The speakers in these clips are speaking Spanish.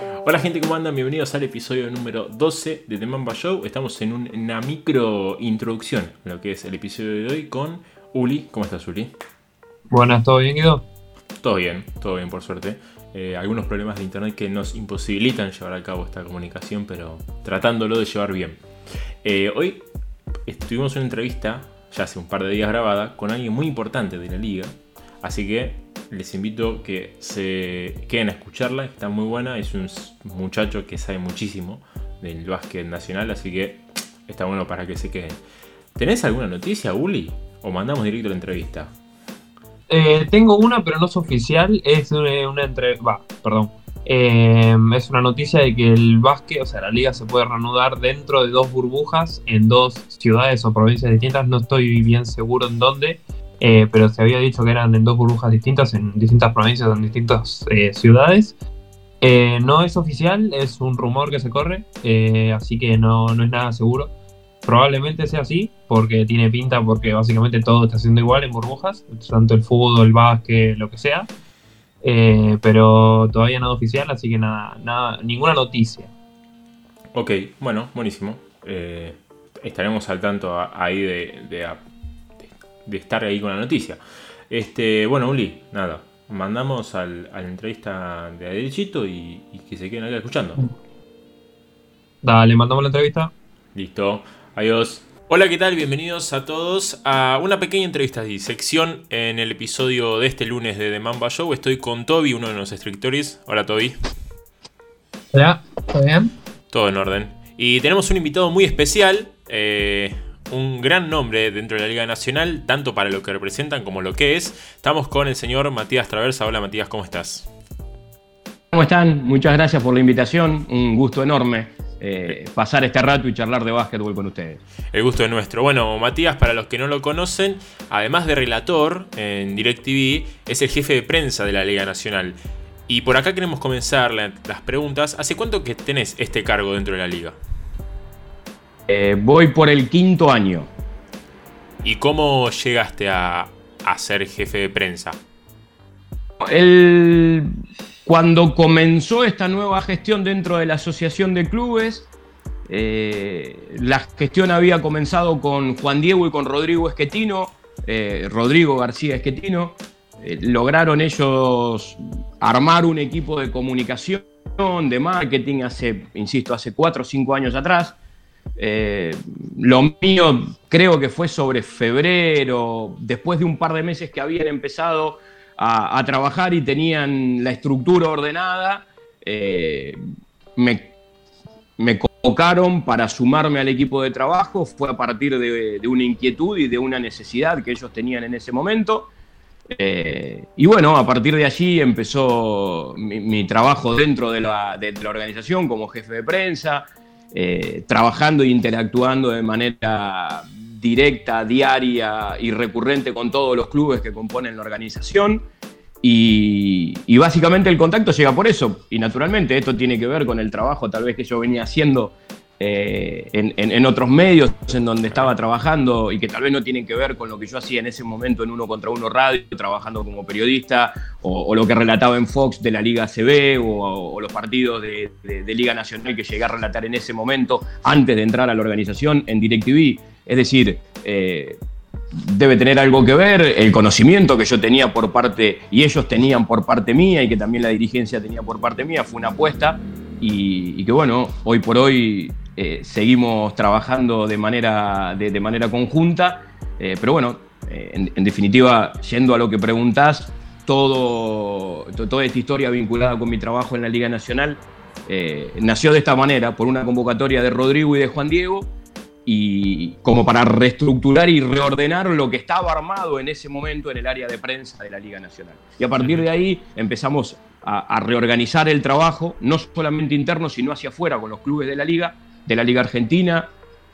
Hola gente, ¿cómo andan? Bienvenidos al episodio número 12 de The Mamba Show. Estamos en una micro introducción lo que es el episodio de hoy con Uli. ¿Cómo estás, Uli? Buenas, ¿todo bien, Guido? Todo bien, todo bien por suerte. Eh, algunos problemas de internet que nos imposibilitan llevar a cabo esta comunicación, pero tratándolo de llevar bien. Eh, hoy estuvimos en una entrevista, ya hace un par de días grabada, con alguien muy importante de la liga. Así que les invito que se queden a escucharla, está muy buena, es un muchacho que sabe muchísimo del básquet nacional, así que está bueno para que se queden. ¿Tenés alguna noticia, Uli? ¿O mandamos directo la entrevista? Eh, tengo una, pero no es oficial, es una, entrevista, perdón. Eh, es una noticia de que el básquet, o sea, la liga se puede reanudar dentro de dos burbujas en dos ciudades o provincias distintas, no estoy bien seguro en dónde, eh, pero se había dicho que eran en dos burbujas distintas, en distintas provincias, en distintas eh, ciudades. Eh, no es oficial, es un rumor que se corre, así que no, no, es nada seguro. Probablemente sea así, porque tiene pinta, porque básicamente todo está siendo igual en burbujas, tanto el fútbol, el básquet, lo que sea. pero todavía nada oficial, así que nada, nada ninguna noticia. Ok, bueno, buenísimo. estaremos al tanto ahí de, de de estar ahí con la noticia. Este, bueno, Uli, nada, mandamos al, a la entrevista de Adelchito y, y, que se queden acá escuchando. Dale, mandamos la entrevista. Listo, adiós. Hola, ¿qué tal? Bienvenidos a todos a una pequeña entrevista de sección en el episodio de este lunes de The Mamba Show. Estoy con Toby, uno de los escritores. Hola, Toby. Hola, ¿todo bien? Todo en orden. Y tenemos un invitado muy especial. Eh, un gran nombre dentro de la Liga Nacional, tanto para lo que representan como lo que es. Estamos con el señor Matías Traversa. Hola Matías, ¿cómo estás? ¿Cómo están? Muchas gracias por la invitación. Un gusto enorme eh, pasar este rato y charlar de básquetbol con ustedes. El gusto es nuestro. Bueno, Matías, para los que no lo conocen, además de relator en DirecTV, es el jefe de prensa de la Liga Nacional. Y por acá queremos comenzar las preguntas. ¿Hace cuánto que tenés este cargo dentro de la liga? Eh, voy por el quinto año. ¿Y cómo llegaste a, ser jefe de prensa? cuando comenzó esta nueva gestión dentro de la Asociación de Clubes, eh, la gestión había comenzado con Juan Diego y con Rodrigo Esquetino, eh, Rodrigo García Esquetino. lograron ellos armar un equipo de comunicación, de marketing, hace, insisto, hace cuatro o cinco años atrás. Eh, lo mío creo que fue sobre febrero, después de un par de meses que habían empezado a, trabajar y tenían la estructura ordenada, eh, me, convocaron para sumarme al equipo de trabajo, fue a partir de, una inquietud y de una necesidad que ellos tenían en ese momento. Eh, y bueno, a partir de allí empezó mi, trabajo dentro de la, de la organización como jefe de prensa, eh, trabajando e interactuando de manera directa, diaria y recurrente con todos los clubes que componen la organización. Y, básicamente el contacto llega por eso. Y naturalmente esto tiene que ver con el trabajo tal vez que yo venía haciendo eh, en, otros medios en donde estaba trabajando y que tal vez no tienen que ver con lo que yo hacía en ese momento en Uno contra Uno Radio, trabajando como periodista, o, lo que relataba en Fox de la Liga CB, o, los partidos de, Liga Nacional que llegué a relatar en ese momento antes de entrar a la organización en DirecTV. Es decir, eh, debe tener algo que ver el conocimiento que yo tenía por parte, y ellos tenían por parte mía, y que también la dirigencia tenía por parte mía, fue una apuesta, y, y que bueno, hoy por hoy eh, seguimos trabajando de manera, de, manera conjunta, eh, pero bueno, eh, en, definitiva, yendo a lo que preguntás, todo, toda esta historia vinculada con mi trabajo en la Liga Nacional nació de esta manera, por una convocatoria de Rodrigo y de Juan Diego, y como para reestructurar y reordenar lo que estaba armado en ese momento en el área de prensa de la Liga Nacional. Y a partir de ahí empezamos a, a reorganizar el trabajo, no solamente interno, sino hacia afuera con los clubes de la liga, de la Liga Argentina,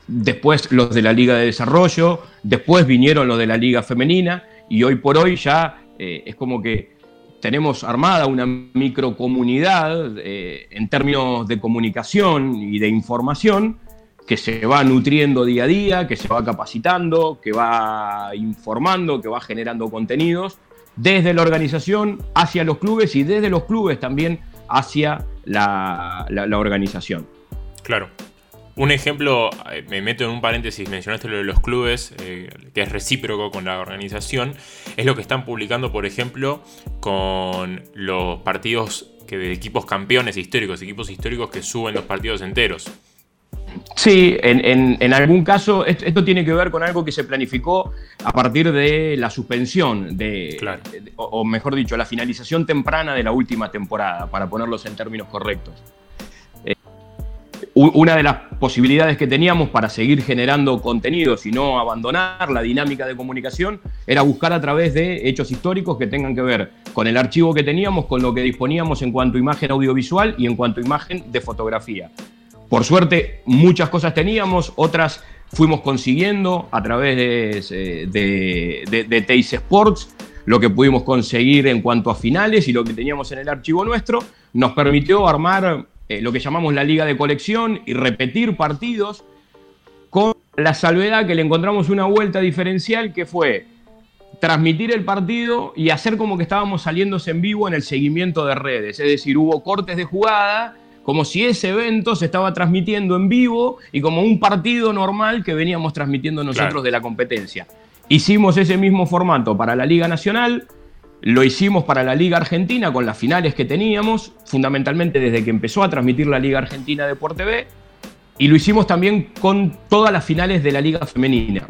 después los de la Liga de Desarrollo, después vinieron los de la Liga Femenina y hoy por hoy ya eh, es como que tenemos armada una microcomunidad eh, en términos de comunicación y de información que se va nutriendo día a día, que se va capacitando, que va informando, que va generando contenidos desde la organización hacia los clubes y desde los clubes también hacia la, organización. Claro. Un ejemplo, eh, me meto en un paréntesis, mencionaste lo de los clubes, eh, que es recíproco con la organización, es lo que están publicando, por ejemplo, con los partidos que de equipos campeones históricos, equipos históricos que suben los partidos enteros. Sí, en, algún caso esto, tiene que ver con algo que se planificó a partir de la suspensión, de, o, mejor dicho, la finalización temprana de la última temporada, para ponerlos en términos correctos. Eh, una de las posibilidades que teníamos para seguir generando contenidos y no abandonar la dinámica de comunicación era buscar a través de hechos históricos que tengan que ver con el archivo que teníamos, con lo que disponíamos en cuanto a imagen audiovisual y en cuanto a imagen de fotografía. Por suerte, muchas cosas teníamos, otras fuimos consiguiendo a través de, de, Teis Sports, lo que pudimos conseguir en cuanto a finales y lo que teníamos en el archivo nuestro, nos permitió armar eh, lo que llamamos la liga de colección y repetir partidos con la salvedad que le encontramos una vuelta diferencial que fue transmitir el partido y hacer como que estábamos saliéndose en vivo en el seguimiento de redes. Es decir, hubo cortes de jugada como si ese evento se estaba transmitiendo en vivo y como un partido normal que veníamos transmitiendo nosotros de la competencia. Hicimos ese mismo formato para la Liga Nacional, lo hicimos para la Liga Argentina con las finales que teníamos, fundamentalmente desde que empezó a transmitir la Liga Argentina de Por TV, y lo hicimos también con todas las finales de la Liga Femenina.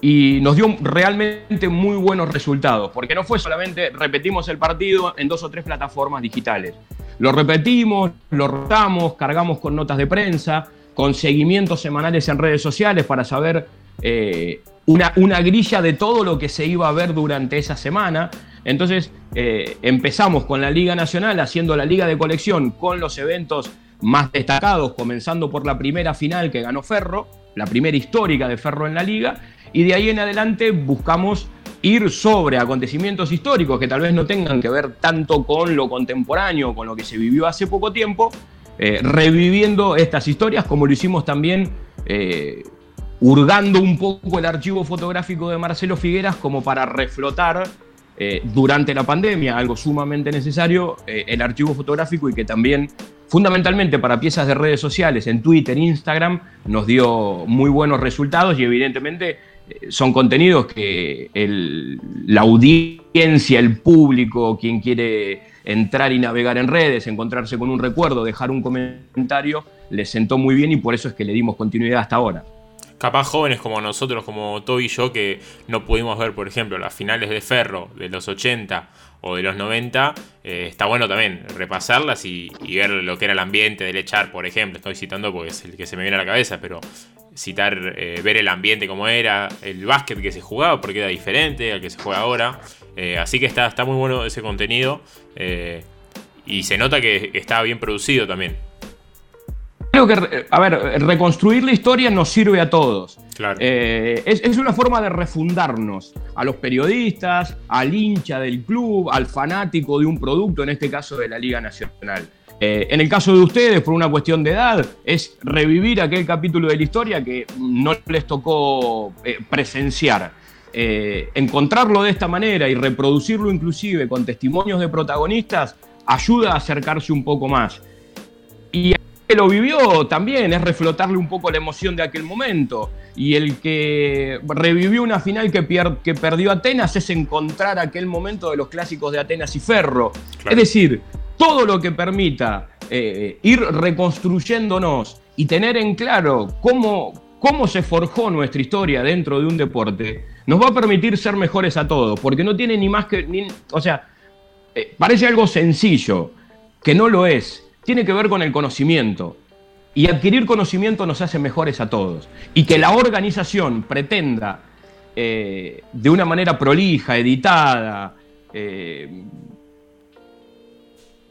Y nos dio realmente muy buenos resultados, porque no fue solamente repetimos el partido en dos o tres plataformas digitales. Lo repetimos, lo rotamos, cargamos con notas de prensa, con seguimientos semanales en redes sociales para saber eh, una, una, grilla de todo lo que se iba a ver durante esa semana. Entonces eh, empezamos con la Liga Nacional haciendo la Liga de Colección con los eventos más destacados, comenzando por la primera final que ganó Ferro, la primera histórica de Ferro en la liga, y de ahí en adelante buscamos ir sobre acontecimientos históricos que tal vez no tengan que ver tanto con lo contemporáneo, con lo que se vivió hace poco tiempo, eh, reviviendo estas historias como lo hicimos también eh, hurgando un poco el archivo fotográfico de Marcelo Figueras como para reflotar eh, durante la pandemia, algo sumamente necesario, el archivo fotográfico y que también fundamentalmente para piezas de redes sociales, en Twitter, Instagram, nos dio muy buenos resultados y evidentemente son contenidos que la audiencia, el público, quien quiere entrar y navegar en redes, encontrarse con un recuerdo, dejar un comentario, le sentó muy bien y por eso es que le dimos continuidad hasta ahora. Capaz jóvenes como nosotros, como Toby y yo, que no pudimos ver, por ejemplo, las finales de Ferro de los 80 o de los 90, eh, está bueno también repasarlas y, y, ver lo que era el ambiente del echar, por ejemplo. Estoy citando porque es el que se me viene a la cabeza, pero citar, eh, ver el ambiente como era, el básquet que se jugaba, porque era diferente al que se juega ahora. Eh, así que está, está muy bueno ese contenido y se nota que, está bien producido también. Creo que, a ver, reconstruir la historia nos sirve a todos. Claro. es, es, una forma de refundarnos a los periodistas, al hincha del club, al fanático de un producto, en este caso de la Liga Nacional. Eh, en el caso de ustedes, por una cuestión de edad, es revivir aquel capítulo de la historia que no les tocó eh, presenciar. Eh, encontrarlo de esta manera y reproducirlo inclusive con testimonios de protagonistas ayuda a acercarse un poco más. Que lo vivió también es reflotarle un poco la emoción de aquel momento. Y el que revivió una final que, que perdió Atenas es encontrar aquel momento de los clásicos de Atenas y Ferro. Es decir, todo lo que permita eh, ir reconstruyéndonos y tener en claro cómo, cómo se forjó nuestra historia dentro de un deporte, nos va a permitir ser mejores a todos, porque no tiene ni más que... o sea, eh, parece algo sencillo, que no lo es, tiene que ver con el conocimiento. Y adquirir conocimiento nos hace mejores a todos. Y que la organización pretenda eh, de una manera prolija, editada,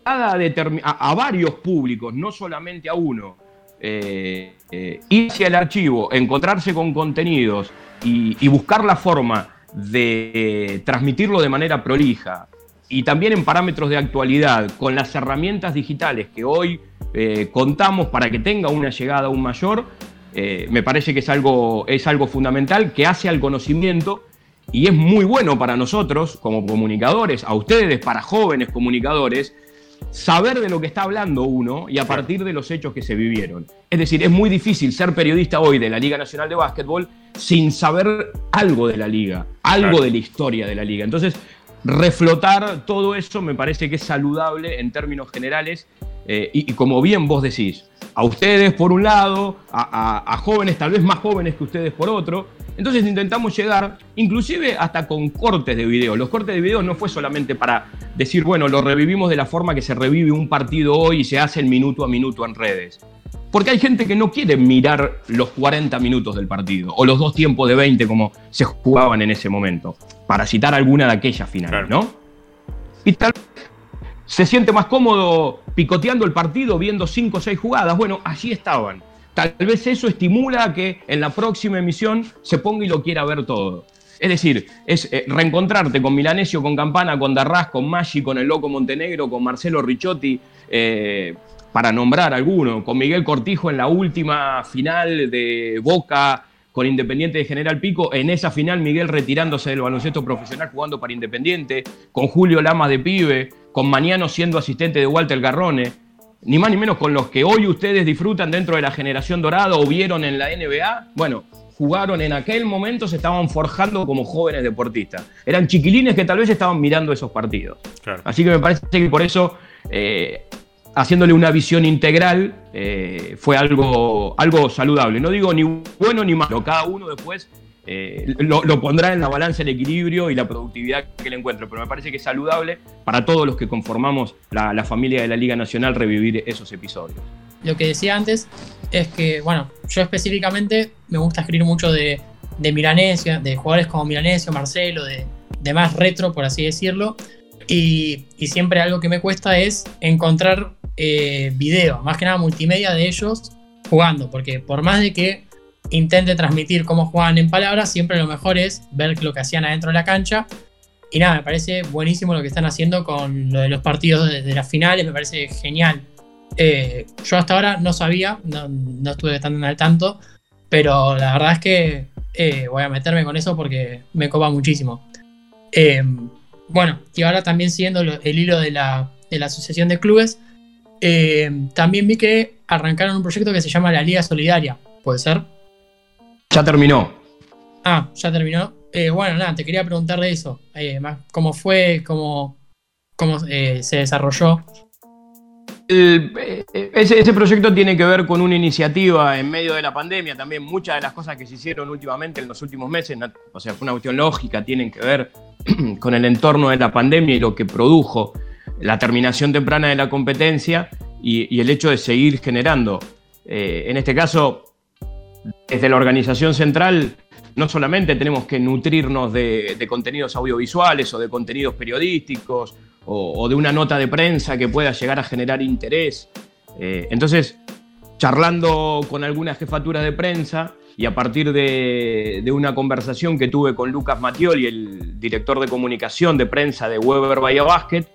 a, varios públicos, no solamente a uno, eh, eh, ir el archivo, encontrarse con contenidos y, buscar la forma de transmitirlo de manera prolija y también en parámetros de actualidad, con las herramientas digitales que hoy eh, contamos para que tenga una llegada aún mayor, me parece que es algo, es algo fundamental que hace al conocimiento y es muy bueno para nosotros como comunicadores, a ustedes, para jóvenes comunicadores, saber de lo que está hablando uno y a partir de los hechos que se vivieron. Es decir, es muy difícil ser periodista hoy de la Liga Nacional de Básquetbol sin saber algo de la liga, algo de la historia de la liga. Entonces, reflotar todo eso me parece que es saludable en términos generales eh, y, como bien vos decís, a ustedes por un lado, a, jóvenes tal vez más jóvenes que ustedes por otro. Entonces intentamos llegar, inclusive hasta con cortes de video. Los cortes de video no fue solamente para decir, bueno, lo revivimos de la forma que se revive un partido hoy y se hace el minuto a minuto en redes. Porque hay gente que no quiere mirar los 40 minutos del partido o los dos tiempos de 20 como se jugaban en ese momento, para citar alguna de aquellas finales, ¿no? Y tal vez se siente más cómodo picoteando el partido, viendo 5 o 6 jugadas. Bueno, allí estaban. Tal vez eso estimula a que en la próxima emisión se ponga y lo quiera ver todo. Es decir, es eh, reencontrarte con Milanesio, con Campana, con Darras, con Maggi, con el Loco Montenegro, con Marcelo Ricciotti, eh, para nombrar alguno, con Miguel Cortijo en la última final de Boca con Independiente de General Pico, en esa final Miguel retirándose del baloncesto profesional jugando para Independiente, con Julio Lamas de Pibe, con Mañano siendo asistente de Walter Garrone, ni más ni menos con los que hoy ustedes disfrutan dentro de la generación dorada o vieron en la NBA, bueno, jugaron en aquel momento, se estaban forjando como jóvenes deportistas. Eran chiquilines que tal vez estaban mirando esos partidos. Así que me parece que por eso eh, haciéndole una visión integral, eh, fue algo, algo saludable. No digo ni bueno ni malo, cada uno después eh, lo, pondrá en la balanza el equilibrio y la productividad que le encuentre, pero me parece que es saludable para todos los que conformamos la, familia de la Liga Nacional revivir esos episodios. Lo que decía antes es que, bueno, yo específicamente me gusta escribir mucho de, de Milanesia, de jugadores como Milanesio, Marcelo, de, de más retro, por así decirlo. Y, y, siempre algo que me cuesta es encontrar eh, video, más que nada multimedia de ellos jugando, porque por más de que intente transmitir cómo juegan en palabras, siempre lo mejor es ver lo que hacían adentro de la cancha. Y nada, me parece buenísimo lo que están haciendo con lo de los partidos de, las finales, me parece genial. Eh, yo hasta ahora no sabía, no, estuve tan al tanto, pero la verdad es que eh, voy a meterme con eso porque me copa muchísimo. bueno, y ahora también siguiendo el hilo de la, de la Asociación de Clubes, eh, también vi que arrancaron un proyecto que se llama la Liga Solidaria. ¿Puede ser? Ya terminó. Ah, ya terminó. Eh, bueno, nada, te quería preguntar de eso. Eh, ¿Cómo fue? ¿Cómo, cómo se desarrolló? ese, proyecto tiene que ver con una iniciativa en medio de la pandemia. También muchas de las cosas que se hicieron últimamente en los últimos meses, o sea, fue una cuestión lógica, tienen que ver con el entorno de la pandemia y lo que produjo la terminación temprana de la competencia y, el hecho de seguir generando. Eh, en este caso, desde la organización central, no solamente tenemos que nutrirnos de, contenidos audiovisuales o de contenidos periodísticos o, de una nota de prensa que pueda llegar a generar interés. Eh, entonces, charlando con algunas jefaturas de prensa y a partir de, una conversación que tuve con Lucas Matioli, el director de comunicación de prensa de Weber Bahía Basket,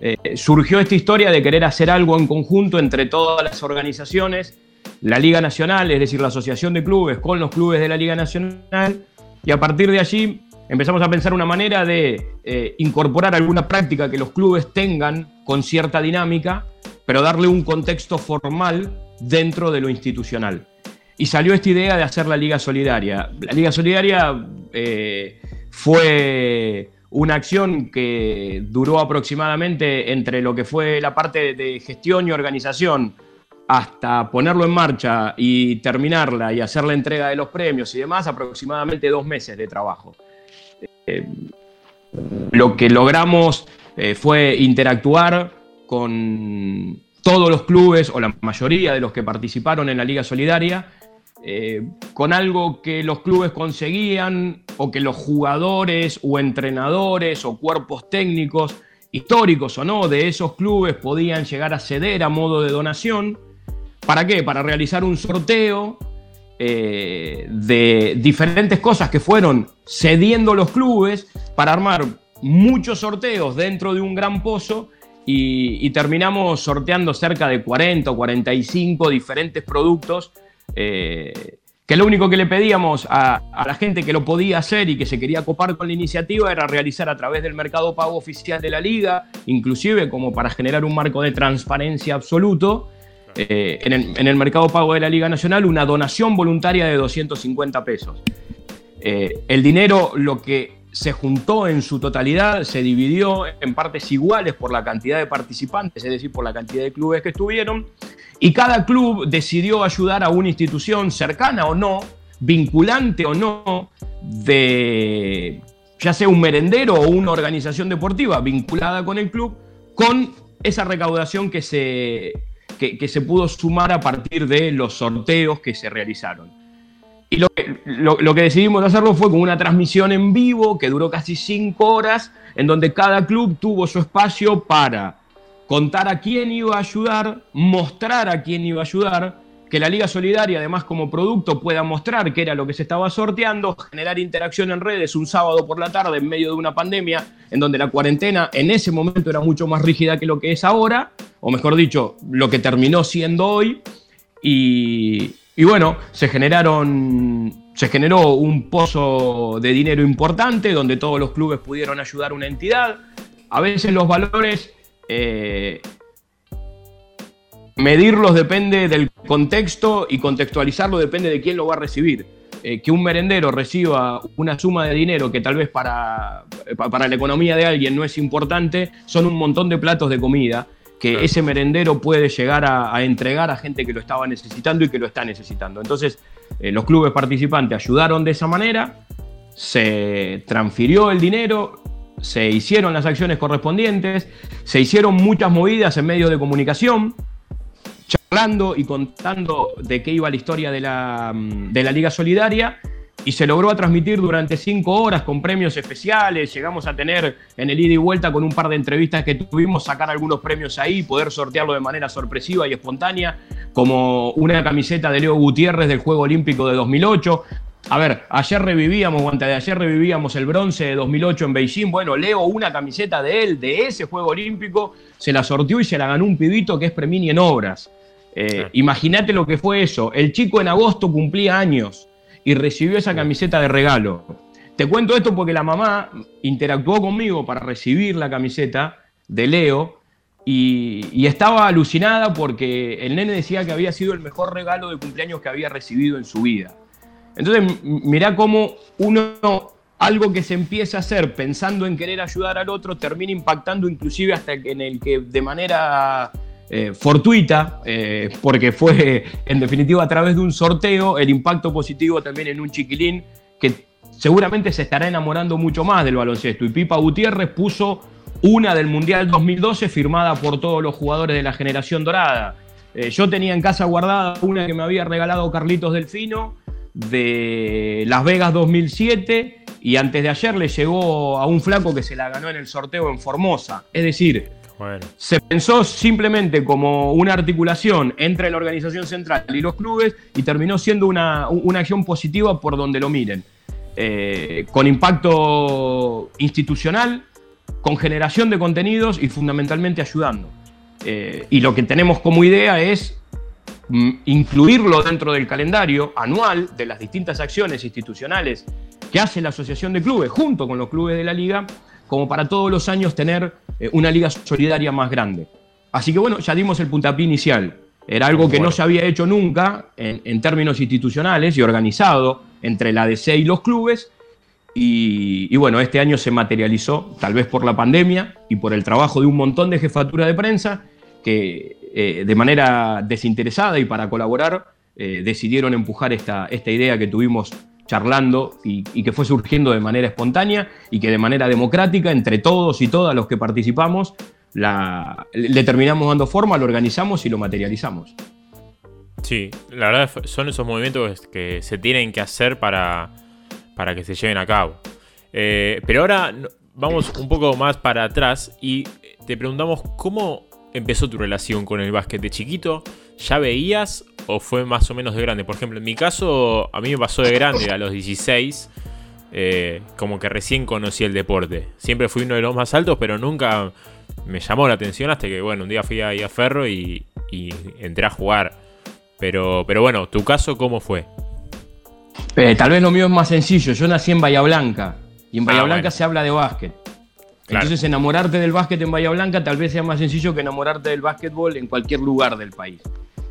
eh, surgió esta historia de querer hacer algo en conjunto entre todas las organizaciones, la Liga Nacional, es decir, la Asociación de Clubes con los clubes de la Liga Nacional, y a partir de allí empezamos a pensar una manera de eh, incorporar alguna práctica que los clubes tengan con cierta dinámica, pero darle un contexto formal dentro de lo institucional. Y salió esta idea de hacer la Liga Solidaria. La Liga Solidaria eh, fue una acción que duró aproximadamente entre lo que fue la parte de gestión y organización hasta ponerlo en marcha y terminarla y hacer la entrega de los premios y demás, aproximadamente dos meses de trabajo. Eh, lo que logramos eh, fue interactuar con todos los clubes o la mayoría de los que participaron en la Liga Solidaria eh, con algo que los clubes conseguían o que los jugadores o entrenadores o cuerpos técnicos, históricos o no, de esos clubes podían llegar a ceder a modo de donación. ¿Para qué? Para realizar un sorteo eh, de diferentes cosas que fueron cediendo los clubes para armar muchos sorteos dentro de un gran pozo y, y terminamos sorteando cerca de 40 o 45 diferentes productos eh, que lo único que le pedíamos a, la gente que lo podía hacer y que se quería copar con la iniciativa era realizar a través del mercado pago oficial de la liga, inclusive como para generar un marco de transparencia absoluto, eh, en, el, mercado pago de la Liga Nacional, una donación voluntaria de 250 pesos. Eh, el dinero, lo que se juntó en su totalidad, se dividió en partes iguales por la cantidad de participantes, es decir, por la cantidad de clubes que estuvieron, y cada club decidió ayudar a una institución cercana o no, vinculante o no, de ya sea un merendero o una organización deportiva vinculada con el club, con esa recaudación que se, que, se pudo sumar a partir de los sorteos que se realizaron. Y lo que, lo que, decidimos hacerlo fue con una transmisión en vivo que duró casi cinco horas, en donde cada club tuvo su espacio para contar a quién iba a ayudar, mostrar a quién iba a ayudar, que la Liga Solidaria además como producto pueda mostrar qué era lo que se estaba sorteando, generar interacción en redes un sábado por la tarde en medio de una pandemia en donde la cuarentena en ese momento era mucho más rígida que lo que es ahora, o mejor dicho, lo que terminó siendo hoy. Y, y bueno, se generaron, se generó un pozo de dinero importante donde todos los clubes pudieron ayudar a una entidad. A veces los valores eh, medirlos depende del contexto y contextualizarlo depende de quién lo va a recibir. Eh, que un merendero reciba una suma de dinero que tal vez para, para la economía de alguien no es importante, son un montón de platos de comida que ese merendero puede llegar a, entregar a gente que lo estaba necesitando y que lo está necesitando. Entonces, eh, los clubes participantes ayudaron de esa manera, se transfirió el dinero, se hicieron las acciones correspondientes, se hicieron muchas movidas en medios de comunicación, charlando y contando de qué iba la historia de la, mm, de la Liga Solidaria y se logró transmitir durante cinco horas con premios especiales. Llegamos a tener en el ida y vuelta con un par de entrevistas que tuvimos, sacar algunos premios ahí, poder sortearlo de manera sorpresiva y espontánea, como una camiseta de Leo Gutiérrez del Juego Olímpico de 2008, a ver, ayer revivíamos, o antes de ayer revivíamos el bronce de 2008 en Beijing. Bueno, leo una camiseta de él, de ese Juego Olímpico, se la sortió y se la ganó un pibito que es Premini en obras. Eh, imagínate lo que fue eso. El chico en agosto cumplía años y recibió esa camiseta de regalo. Te cuento esto porque la mamá interactuó conmigo para recibir la camiseta de Leo y, y, estaba alucinada porque el nene decía que había sido el mejor regalo de cumpleaños que había recibido en su vida. Entonces, mirá cómo uno, algo que se empieza a hacer pensando en querer ayudar al otro, termina impactando inclusive hasta en el que de manera eh, fortuita, eh, porque fue en definitiva a través de un sorteo, el impacto positivo también en un chiquilín que seguramente se estará enamorando mucho más del baloncesto. Y Pipa Gutiérrez puso una del Mundial 2012 firmada por todos los jugadores de la generación dorada. Eh, yo tenía en casa guardada una que me había regalado Carlitos Delfino de Las Vegas 2007 y antes de ayer le llegó a un flaco que se la ganó en el sorteo en Formosa. Es decir, se pensó simplemente como una articulación entre la organización central y los clubes y terminó siendo una, acción positiva por donde lo miren. Eh, con impacto institucional, con generación de contenidos y fundamentalmente ayudando. Eh, y lo que tenemos como idea es incluirlo dentro del calendario anual de las distintas acciones institucionales que hace la Asociación de Clubes junto con los clubes de la liga, como para todos los años tener eh, una liga solidaria más grande. Así que bueno, ya dimos el puntapié inicial. Era algo que no se había hecho nunca en, términos institucionales y organizado entre la DC y los clubes. Y, y, bueno, este año se materializó, tal vez por la pandemia y por el trabajo de un montón de jefatura de prensa, que eh, de manera desinteresada y para colaborar eh, decidieron empujar esta, esta idea que tuvimos charlando y, que fue surgiendo de manera espontánea y que de manera democrática, entre todos y todas los que participamos, la, le terminamos dando forma, lo organizamos y lo materializamos. Sí, la verdad son esos movimientos que se tienen que hacer para, para que se lleven a cabo. Eh, pero ahora vamos un poco más para atrás y te preguntamos cómo empezó tu relación con el básquet de chiquito? ¿Ya veías o fue más o menos de grande? Por ejemplo, en mi caso, a mí me pasó de grande, a los 16, eh, como que recién conocí el deporte. Siempre fui uno de los más altos, pero nunca me llamó la atención hasta que, bueno, un día fui ahí a Ferro y, entré a jugar. Pero, pero bueno, ¿tu caso cómo fue? Eh, tal vez lo mío es más sencillo. Yo nací en Bahía Blanca y en Bahía Ah, Blanca bueno. se habla de básquet. Entonces, enamorarte del básquet en Bahía Blanca tal vez sea más sencillo que enamorarte del básquetbol en cualquier lugar del país.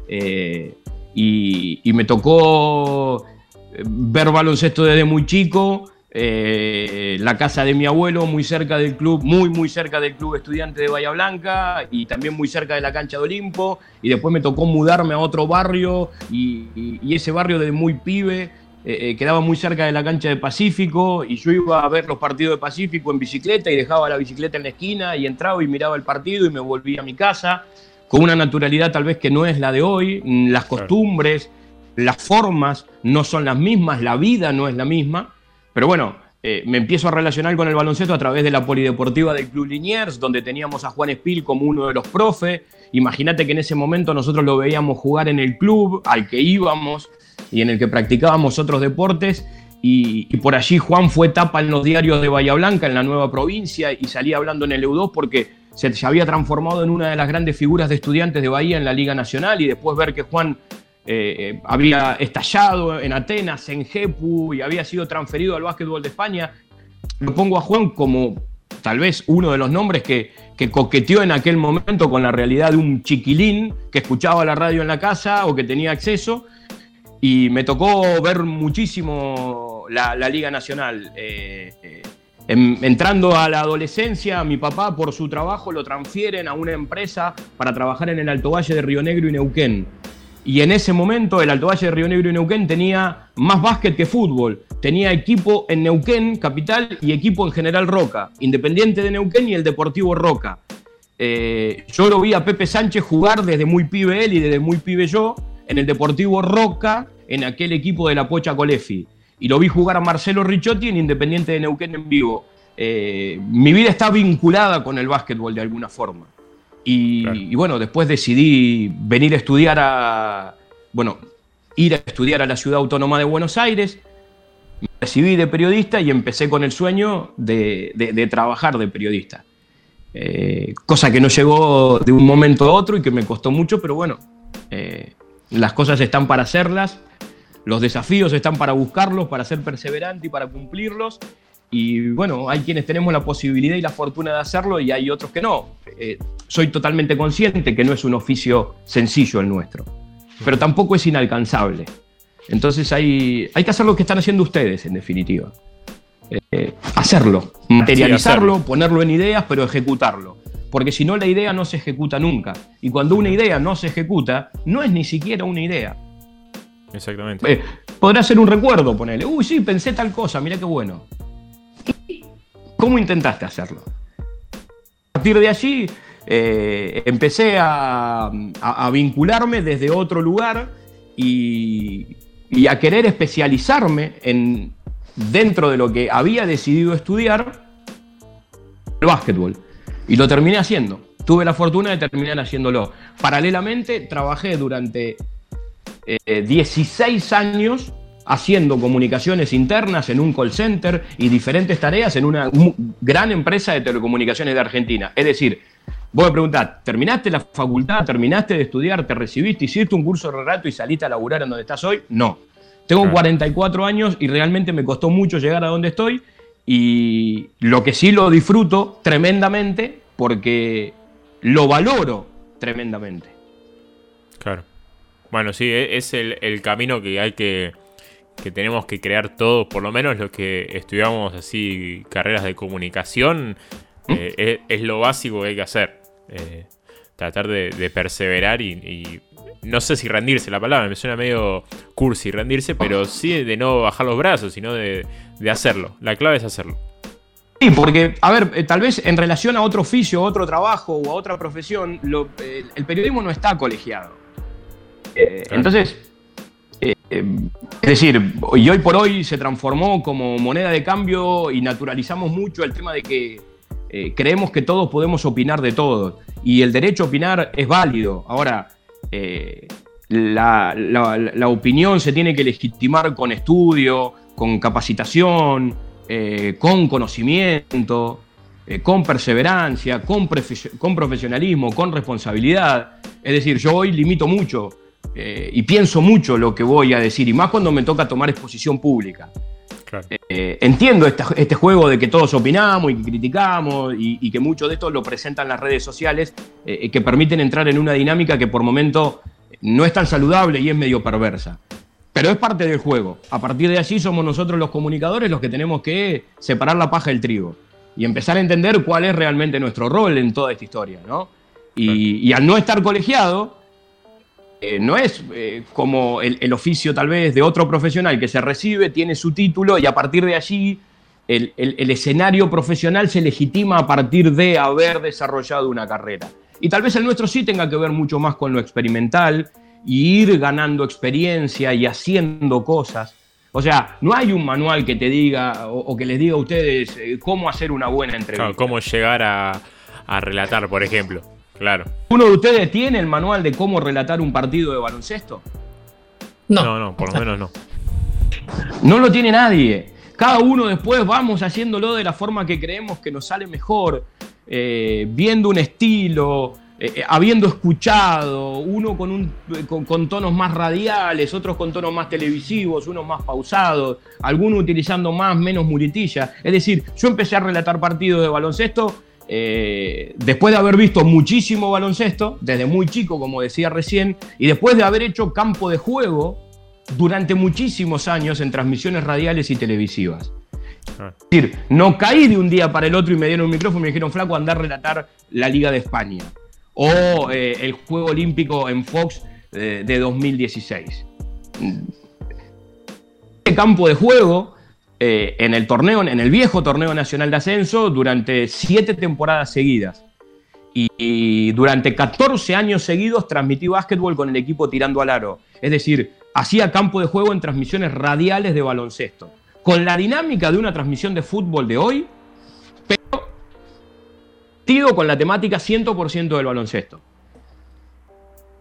Eh, y, me tocó eh, ver baloncesto desde muy chico. eh, la casa de mi abuelo, muy cerca del club, muy, muy cerca del club estudiante de Bahía Blanca y también muy cerca de la cancha de Olimpo. Y después me tocó mudarme a otro barrio y, ese barrio desde muy pibe eh, eh, quedaba muy cerca de la cancha de Pacífico y yo iba a ver los partidos de Pacífico en bicicleta y dejaba la bicicleta en la esquina y entraba y miraba el partido y me volvía a mi casa con una naturalidad tal vez que no es la de hoy, las costumbres, las formas no son las mismas, la vida no es la misma, pero bueno, eh, me empiezo a relacionar con el baloncesto a través de la polideportiva del Club Liniers, donde teníamos a Juan Espil como uno de los profes. Imagínate que en ese momento nosotros lo veíamos jugar en el club al que íbamos y en el que practicábamos otros deportes. Y, por allí Juan fue tapa en los diarios de Bahía Blanca, en la nueva provincia, y salía hablando en el EU2 porque se, se había transformado en una de las grandes figuras de estudiantes de Bahía en la Liga Nacional. Y después ver que Juan eh, eh, había estallado en Atenas, en Jepu, y había sido transferido al básquetbol de España. Lo pongo a Juan como tal vez uno de los nombres que, que coqueteó en aquel momento con la realidad de un chiquilín que escuchaba la radio en la casa o que tenía acceso. Y me tocó ver muchísimo la, Liga Nacional. Eh, eh, en- entrando a la adolescencia, mi papá por su trabajo lo transfieren a una empresa para trabajar en el Alto Valle de Río Negro y Neuquén. Y en ese momento el Alto Valle de Río Negro y Neuquén tenía más básquet que fútbol. Tenía equipo en Neuquén, capital, y equipo en General Roca. Independiente de Neuquén y el Deportivo Roca. Eh, yo lo vi a Pepe Sánchez jugar desde muy pibe él y desde muy pibe yo en el Deportivo Roca, en aquel equipo de la Pocha Colefi. Y lo vi jugar a Marcelo Ricciotti en Independiente de Neuquén en vivo. Eh, mi vida está vinculada con el básquetbol de alguna forma. Y, Claro. y bueno, después decidí venir a estudiar a. Bueno, ir a estudiar a la Ciudad Autónoma de Buenos Aires. Me recibí de periodista y empecé con el sueño de, de- de trabajar de periodista. Eh, cosa que no llegó de un momento a otro y que me costó mucho, pero bueno, eh, las cosas están para hacerlas, los desafíos están para buscarlos, para ser perseverante y para cumplirlos. Y bueno, hay quienes tenemos la posibilidad y la fortuna de hacerlo y hay otros que no. Eh, soy totalmente consciente que no es un oficio sencillo el nuestro, pero tampoco es inalcanzable. Entonces hay, hay que hacer lo que están haciendo ustedes, en definitiva. Eh, hacerlo, materializarlo, hacerlo. ponerlo en ideas, pero ejecutarlo. Porque si no, la idea no se ejecuta nunca. Y cuando una idea no se ejecuta, no es ni siquiera una idea. Exactamente. Eh, podrá ser un recuerdo, ponerle. Uy, sí, pensé tal cosa, mira qué bueno. ¿Cómo intentaste hacerlo? A partir de allí eh, empecé a, a- a vincularme desde otro lugar y, y a querer especializarme en, dentro de lo que había decidido estudiar, el básquetbol. Y lo terminé haciendo. Tuve la fortuna de terminar haciéndolo. Paralelamente, trabajé durante eh, 16 años haciendo comunicaciones internas en un call center y diferentes tareas en una gran empresa de telecomunicaciones de Argentina. Es decir, vos me preguntás, ¿terminaste la facultad? ¿Terminaste de estudiar? ¿Te recibiste? ¿Hiciste un curso de relato y saliste a laburar en donde estás hoy? No. Tengo Claro. 44 años y realmente me costó mucho llegar a donde estoy y lo que sí lo disfruto tremendamente porque lo valoro tremendamente. Claro. Bueno, sí, e- es el, el camino que hay que. que tenemos que crear todos, por lo menos los que estudiamos así carreras de comunicación, eh, es, es lo básico que hay que hacer. Eh, tratar de, de perseverar y, y no sé si rendirse la palabra, me suena medio cursi rendirse, pero sí de no bajar los brazos, sino de, de hacerlo. La clave es hacerlo. Sí, porque, a ver, eh, tal vez en relación a otro oficio, a otro trabajo o a otra profesión, lo- eh, el periodismo no está colegiado. Eh, Claro. Entonces, eh, es decir, y hoy por hoy se transformó como moneda de cambio y naturalizamos mucho el tema de que creemos que todos podemos opinar de todo. Y el derecho a opinar es válido. Ahora, eh, la, la- opinión se tiene que legitimar con estudio, con capacitación, eh, con conocimiento, eh, con perseverancia, con, con profesionalismo, con responsabilidad. Es decir, yo hoy limito mucho y pienso mucho lo que voy a decir, y más cuando me toca tomar exposición pública. Claro. Eh, entiendo esta- este juego de que todos opinamos y que criticamos y, y que mucho de esto lo presentan las redes sociales eh, que permiten entrar en una dinámica que por momento no es tan saludable y es medio perversa. Pero es parte del juego. A partir de allí somos nosotros los comunicadores los que tenemos que separar la paja del trigo y empezar a entender cuál es realmente nuestro rol en toda esta historia. ¿no? Y, y al no estar colegiado, eh, no es eh, como el, el oficio tal vez de otro profesional que se recibe, tiene su título y a partir de allí el, el- el escenario profesional se legitima a partir de haber desarrollado una carrera. Y tal vez el nuestro sí tenga que ver mucho más con lo experimental y ir ganando experiencia y haciendo cosas. O sea, no hay un manual que te diga o, o que les diga a ustedes eh, cómo hacer una buena entrevista. Claro, cómo llegar a, a relatar, por ejemplo. Claro. ¿Uno de ustedes tiene el manual de cómo relatar un partido de baloncesto? No, No, no, por lo menos no. No lo tiene nadie. Cada uno después vamos haciéndolo de la forma que creemos que nos sale mejor, eh, viendo un estilo, eh, eh, habiendo escuchado, uno con, un, con, con tonos más radiales, otros con tonos más televisivos, unos más pausados, algunos utilizando más, menos muletilla. Es decir, yo empecé a relatar partidos de baloncesto eh, después de haber visto muchísimo baloncesto, desde muy chico, como decía recién, y después de haber hecho campo de juego durante muchísimos años en transmisiones radiales y televisivas. Ah. Es decir, no caí de un día para el otro y me dieron un micrófono y me dijeron, flaco, andar a relatar la Liga de España. O eh, el Juego Olímpico en Fox eh, de 2016. Este campo de juego eh, en el torneo, en el viejo torneo nacional de ascenso, durante siete temporadas seguidas. Y, durante 14 años seguidos transmití básquetbol con el equipo tirando al aro. Es decir, hacía campo de juego en transmisiones radiales de baloncesto. Con la dinámica de una transmisión de fútbol de hoy, pero metido con la temática 100% del baloncesto.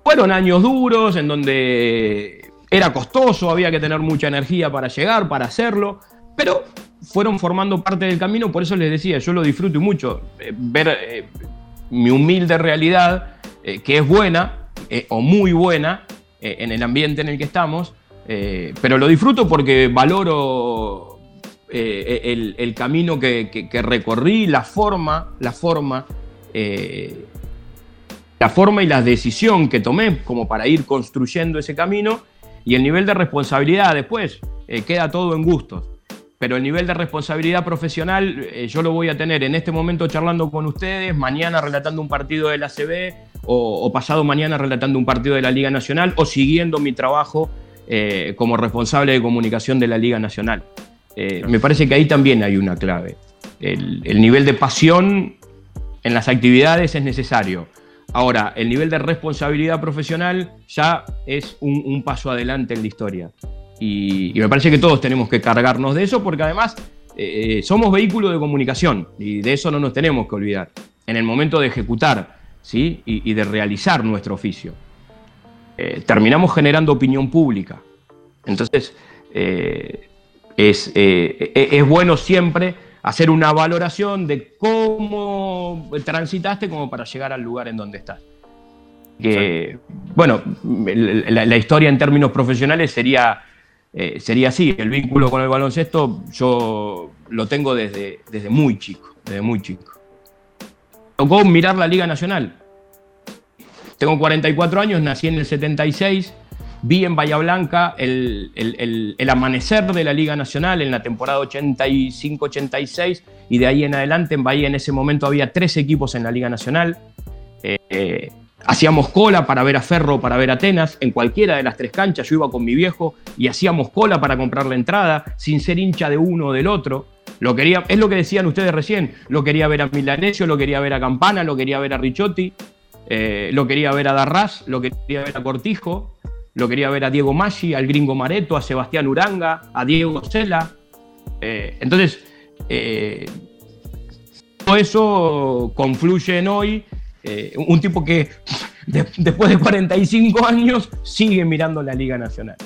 Fueron años duros en donde era costoso, había que tener mucha energía para llegar, para hacerlo, pero fueron formando parte del camino, por eso les decía, yo lo disfruto mucho, eh, ver eh, mi humilde realidad, eh, que es buena eh, o muy buena eh, en el ambiente en el que estamos, eh, pero lo disfruto porque valoro el, el camino que, que- que recorrí, la forma, la forma, la forma y la decisión que tomé como para ir construyendo ese camino y el nivel de responsabilidad después queda todo en gustos. Pero el nivel de responsabilidad profesional eh, yo lo voy a tener en este momento charlando con ustedes, mañana relatando un partido de la CB o, pasado mañana relatando un partido de la Liga Nacional o siguiendo mi trabajo eh, como responsable de comunicación de la Liga Nacional. Eh, me parece que ahí también hay una clave. El, el nivel de pasión en las actividades es necesario. Ahora, el nivel de responsabilidad profesional ya es un, un paso adelante en la historia. Y, y me parece que todos tenemos que cargarnos de eso porque además eh, somos vehículo de comunicación y de eso no nos tenemos que olvidar en el momento de ejecutar ¿sí? y, y de realizar nuestro oficio. Eh, terminamos generando opinión pública. Entonces, eh, es, e- es bueno siempre hacer una valoración de cómo transitaste como para llegar al lugar en donde estás. Que, bueno, la, la historia en términos profesionales sería, eh, sería así. El vínculo con el baloncesto yo lo tengo desde, desde muy chico, desde muy chico. Tocó mirar la Liga Nacional. Tengo 44 años, nací en el 76, vi en Bahía Blanca el, el- el- amanecer de la Liga Nacional en la temporada 85-86 y de ahí en adelante en Bahía en ese momento había tres equipos en la Liga Nacional. Eh, eh, hacíamos cola para ver a Ferro, para ver a Atenas, en cualquiera de las tres canchas. Yo iba con mi viejo y hacíamos cola para comprar la entrada, sin ser hincha de uno o del otro. Lo quería, es lo que decían ustedes recién. Lo quería ver a Milanesio, lo quería ver a Campana, lo quería ver a Ricciotti, eh, lo quería ver a Darras, lo quería ver a Cortijo, lo quería ver a Diego Maggi, al gringo Mareto, a Sebastián Uranga, a Diego Sela. Eh, entonces, eh, todo eso confluye en hoy. Eh, un tipo que de- después de 45 años sigue mirando la Liga Nacional.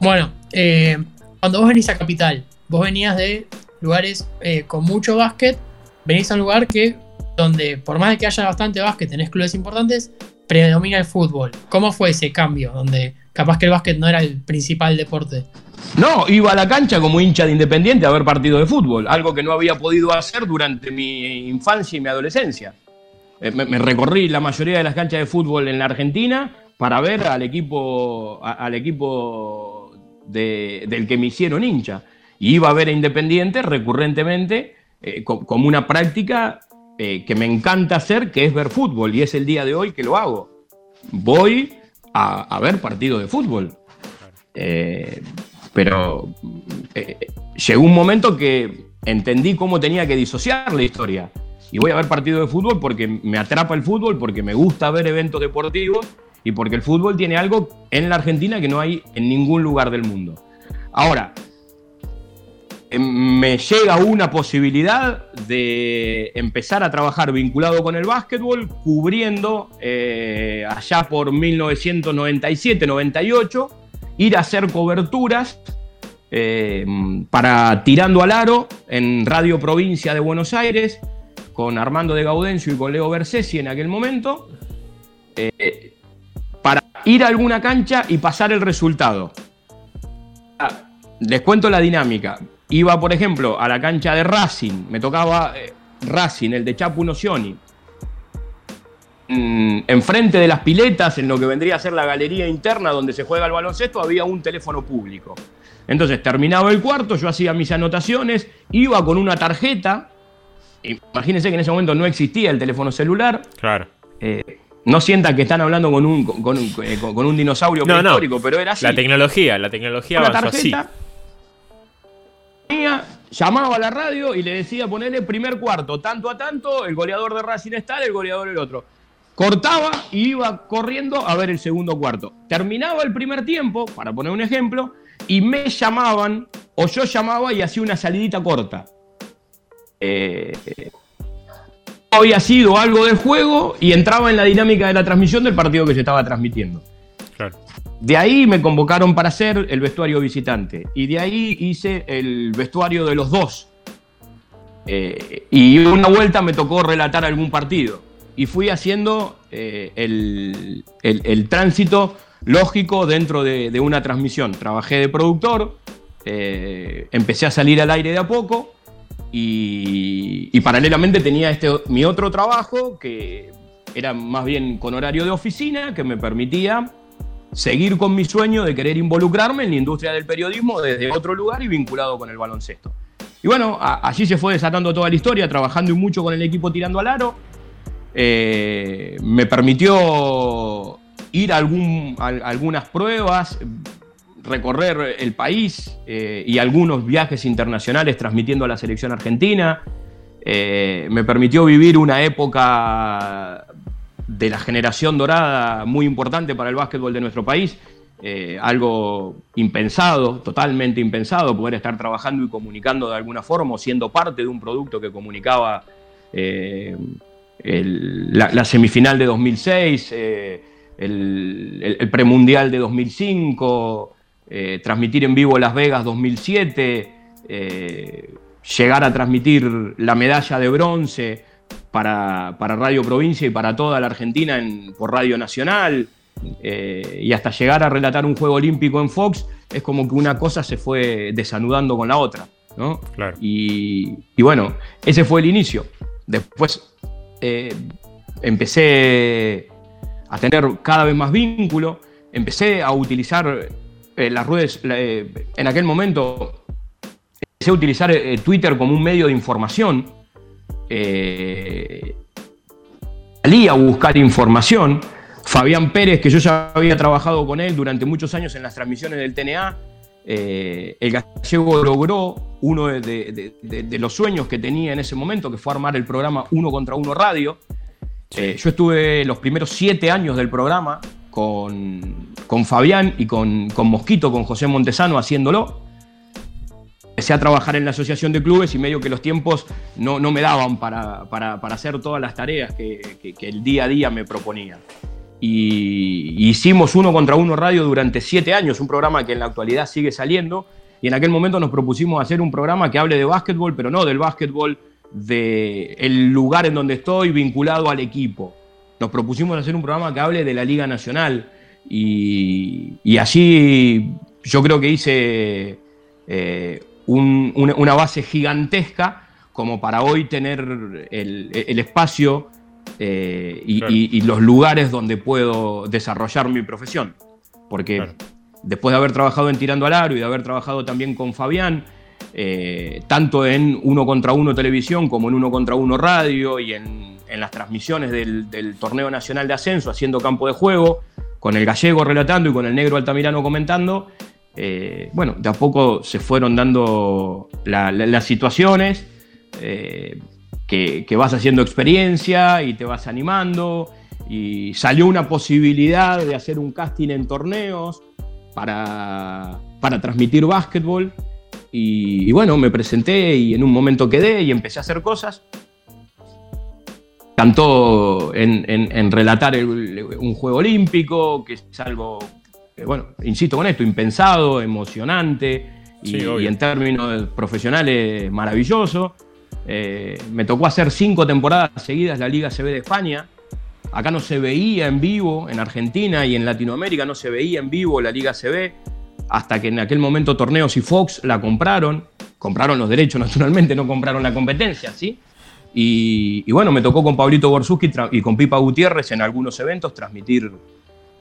Bueno, eh, cuando vos venís a Capital, vos venías de lugares eh, con mucho básquet, venís a un lugar que donde por más de que haya bastante básquet, tenés clubes importantes, predomina el fútbol. ¿Cómo fue ese cambio? Donde capaz que el básquet no era el principal deporte. No, iba a la cancha como hincha de Independiente a ver partidos de fútbol, algo que no había podido hacer durante mi infancia y mi adolescencia. Eh, Me, recorrí la mayoría de las canchas de fútbol en la Argentina para ver al equipo, al equipo de- del que me hicieron hincha. Y iba a ver a Independiente recurrentemente eh, co- como una práctica eh, que me encanta hacer, que es ver fútbol. Y es el día de hoy que lo hago. Voy a, ver partidos de fútbol. Pero eh, llegó un momento que entendí cómo tenía que disociar la historia. Y voy a ver partidos de fútbol porque me atrapa el fútbol, porque me gusta ver eventos deportivos y porque el fútbol tiene algo en la Argentina que no hay en ningún lugar del mundo. Ahora, eh, me llega una posibilidad de empezar a trabajar vinculado con el básquetbol, cubriendo eh, allá por 1997-98, ir a hacer coberturas eh, para Tirando al Aro en Radio Provincia de Buenos Aires, con Armando de Gaudencio y con Leo Bersesi en aquel momento, eh, para ir a alguna cancha y pasar el resultado. Ah, Les cuento la dinámica. Iba, por ejemplo, a la cancha de Racing, me tocaba eh, Racing, el de Chapu Nocioni. Mm, enfrente de las piletas, en lo que vendría a ser la galería interna donde se juega el baloncesto, había un teléfono público. Entonces terminaba el cuarto, yo hacía mis anotaciones, iba con una tarjeta. Imagínense que en ese momento no existía el teléfono celular. Claro. Eh, no sientan que están hablando con un, con, eh, con- con un dinosaurio No, no. prehistórico, pero era así. La tecnología, la tecnología Una avanzó así. tarjeta. Ponía, Llamaba a la radio y le decía ponerle primer cuarto, tanto a tanto, el goleador de Racing está, el goleador el otro. Cortaba y iba corriendo a ver el segundo cuarto. Terminaba el primer tiempo, para poner un ejemplo, y me llamaban, o yo llamaba y hacía una salidita corta. Eh, había sido algo del juego y entraba en la dinámica de la transmisión del partido que se estaba transmitiendo. Claro. De ahí me convocaron para hacer el vestuario visitante. Y de ahí hice el vestuario de los dos. Eh, y una vuelta me tocó relatar algún partido. Y fui haciendo eh, el, el- tránsito lógico dentro de, de una transmisión. Trabajé de productor, eh, empecé a salir al aire de a poco. Y, y paralelamente tenía este, mi otro trabajo que era más bien con horario de oficina, que me permitía seguir con mi sueño de querer involucrarme en la industria del periodismo desde otro lugar y vinculado con el baloncesto. Y bueno, a- allí se fue desatando toda la historia, trabajando mucho con el equipo tirando al aro. Eh, me permitió ir a, algunas pruebas, recorrer el país eh, y algunos viajes internacionales transmitiendo a la selección argentina. Eh, me permitió vivir una época de la generación dorada muy importante para el básquetbol de nuestro país. Algo impensado, totalmente impensado, poder estar trabajando y comunicando de alguna forma, o siendo parte de un producto que comunicaba el- la, la semifinal de 2006, eh, el, el- el premundial de 2005, eh, transmitir en vivo Las Vegas 2007, eh, llegar a transmitir la medalla de bronce para, para Radio Provincia y para toda la Argentina en- por Radio Nacional, eh, y hasta llegar a relatar un Juego Olímpico en Fox, es como que una cosa se fue desanudando con la otra. ¿no? Claro. Y, y bueno, ese fue el inicio. Después eh, empecé a tener cada vez más vínculo, empecé a utilizar eh, las redes, eh, en aquel momento empecé a utilizar Twitter como un medio de información. Salí a buscar información. Fabián Pérez, que yo ya había trabajado con él durante muchos años en las transmisiones del TNA, eh, el gallego logró uno de, de- de- de los sueños que tenía en ese momento, que fue armar el programa Uno contra Uno Radio. Eh, yo estuve los primeros siete años del programa con, con Fabián y con, con Mosquito, con José Montesano haciéndolo. Empecé a trabajar en la asociación de clubes y medio que los tiempos no, no me daban para, para- para hacer todas las tareas que, que- que el día a día me proponía. Y hicimos uno contra uno radio durante siete años, un programa que en la actualidad sigue saliendo. Y en aquel momento nos propusimos hacer un programa que hable de básquetbol, pero no del básquetbol del lugar en donde estoy vinculado al equipo, nos propusimos hacer un programa que hable de la Liga Nacional y, allí yo creo que hice eh, un- una, base gigantesca como para hoy tener el espacio eh, y, Claro. y- y los lugares donde puedo desarrollar mi profesión. Porque Claro. después de haber trabajado en Tirando al Aro y de haber trabajado también con Fabián, eh, tanto en Uno contra Uno Televisión como en Uno contra Uno Radio y en, en las transmisiones del, del Torneo Nacional de Ascenso, haciendo campo de juego, con el gallego relatando y con el negro Altamirano comentando, eh, bueno, de a poco se fueron dando la- la- las situaciones, eh, que, que vas haciendo experiencia y te vas animando, y salió una posibilidad de hacer un casting en torneos para, para transmitir básquetbol. Y, y bueno, me presenté y en un momento quedé y empecé a hacer cosas. Tanto en, en- en relatar el- un juego olímpico, que es algo, bueno, insisto con esto, impensado, emocionante y, Sí, y en términos profesionales maravilloso. Eh, me tocó hacer cinco temporadas seguidas la Liga CB de España. Acá no se veía en vivo, en Argentina y en Latinoamérica no se veía en vivo la Liga CB, hasta que en aquel momento Torneos y Fox la compraron. Compraron los derechos, naturalmente, no compraron la competencia, ¿sí? Y, bueno, me tocó con Pablito Borsuski y con Pipa Gutiérrez en algunos eventos transmitir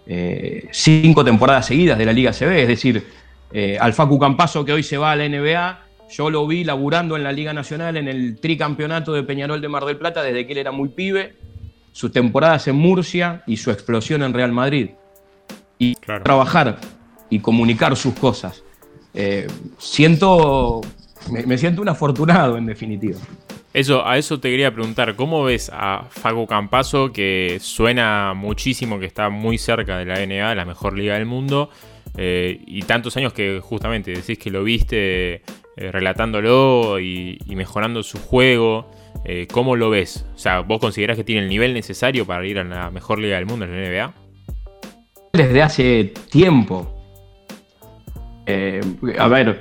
eh, cinco temporadas seguidas de la Liga CB, es decir, eh, al Facu Campazo que hoy se va a la NBA, yo lo vi laburando en la Liga Nacional en el tricampeonato de Peñarol de Mar del Plata desde que él era muy pibe, sus temporadas en Murcia y su explosión en Real Madrid. Y Claro. trabajar y comunicar sus cosas. Eh, siento, me, me siento un afortunado en definitiva. Eso, a eso te quería preguntar, ¿cómo ves a Facu Campazo, que suena muchísimo, que está muy cerca de la NBA, la mejor liga del mundo, eh, y tantos años que justamente decís que lo viste eh, relatándolo y, mejorando su juego, eh, ¿cómo lo ves? O sea, ¿vos considerás que tiene el nivel necesario para ir a la mejor liga del mundo en la NBA? desde hace tiempo. Eh, a ver,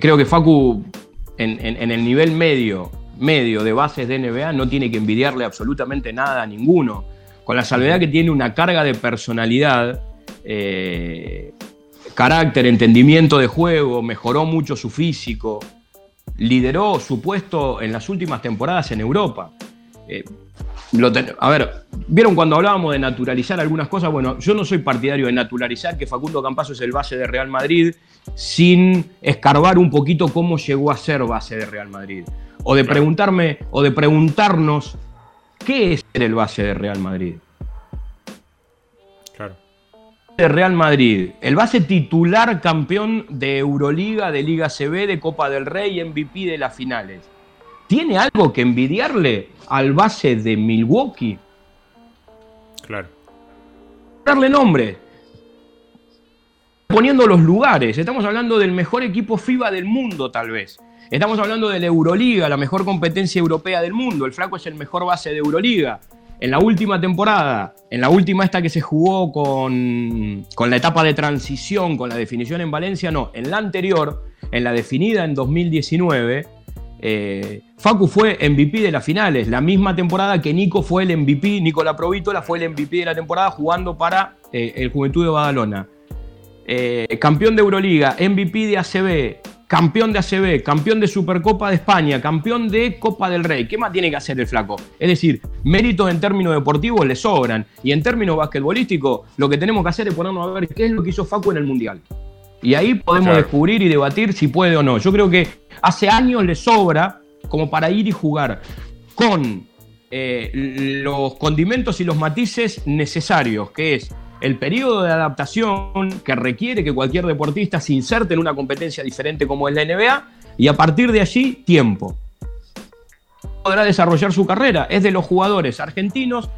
creo que Facu en, el nivel medio, medio de bases de NBA no tiene que envidiarle absolutamente nada a ninguno. Con la salvedad que tiene una carga de personalidad, carácter, entendimiento de juego, mejoró mucho su físico, lideró su puesto en las últimas temporadas en Europa. Eh, lo ten- a ver, ¿vieron cuando hablábamos de naturalizar algunas cosas? Bueno, yo no soy partidario de naturalizar que Facundo Campazo es el base de Real Madrid sin escarbar un poquito cómo llegó a ser base de Real Madrid. O de preguntarme, o de preguntarnos qué es ser el base de Real Madrid. De Real Madrid, el base titular campeón de Euroliga, de Liga CB, de Copa del Rey, MVP de las finales. ¿Tiene algo que envidiarle al base de Milwaukee? Claro. darle nombre. Poniendo los lugares. Estamos hablando del mejor equipo FIBA del mundo, tal vez. Estamos hablando de la Euroliga, la mejor competencia europea del mundo. El Flaco es el mejor base de Euroliga. En la última temporada, en la última esta que se jugó con, con la etapa de transición, con la definición en Valencia, no. En la anterior, en la definida en 2019, eh, Facu fue MVP de las finales, la misma temporada que Nico fue el MVP, Nicola Provítola fue el MVP de la temporada jugando para eh, el Juventud de Badalona. Eh, campeón de Euroliga, MVP de ACB, campeón de ACB, campeón de Supercopa de España, campeón de Copa del Rey. ¿Qué más tiene que hacer el flaco? Es decir, méritos en términos deportivos le sobran y en términos basquetbolísticos lo que tenemos que hacer es ponernos a ver qué es lo que hizo Facu en el Mundial. Y ahí podemos Claro. descubrir y debatir si puede o no. Yo creo que hace años le sobra como para ir y jugar con eh, los condimentos y los matices necesarios, que es el periodo de adaptación que requiere que cualquier deportista se inserte en una competencia diferente como es la NBA, y a partir de allí, tiempo. Podrá desarrollar su carrera. Es de los jugadores argentinos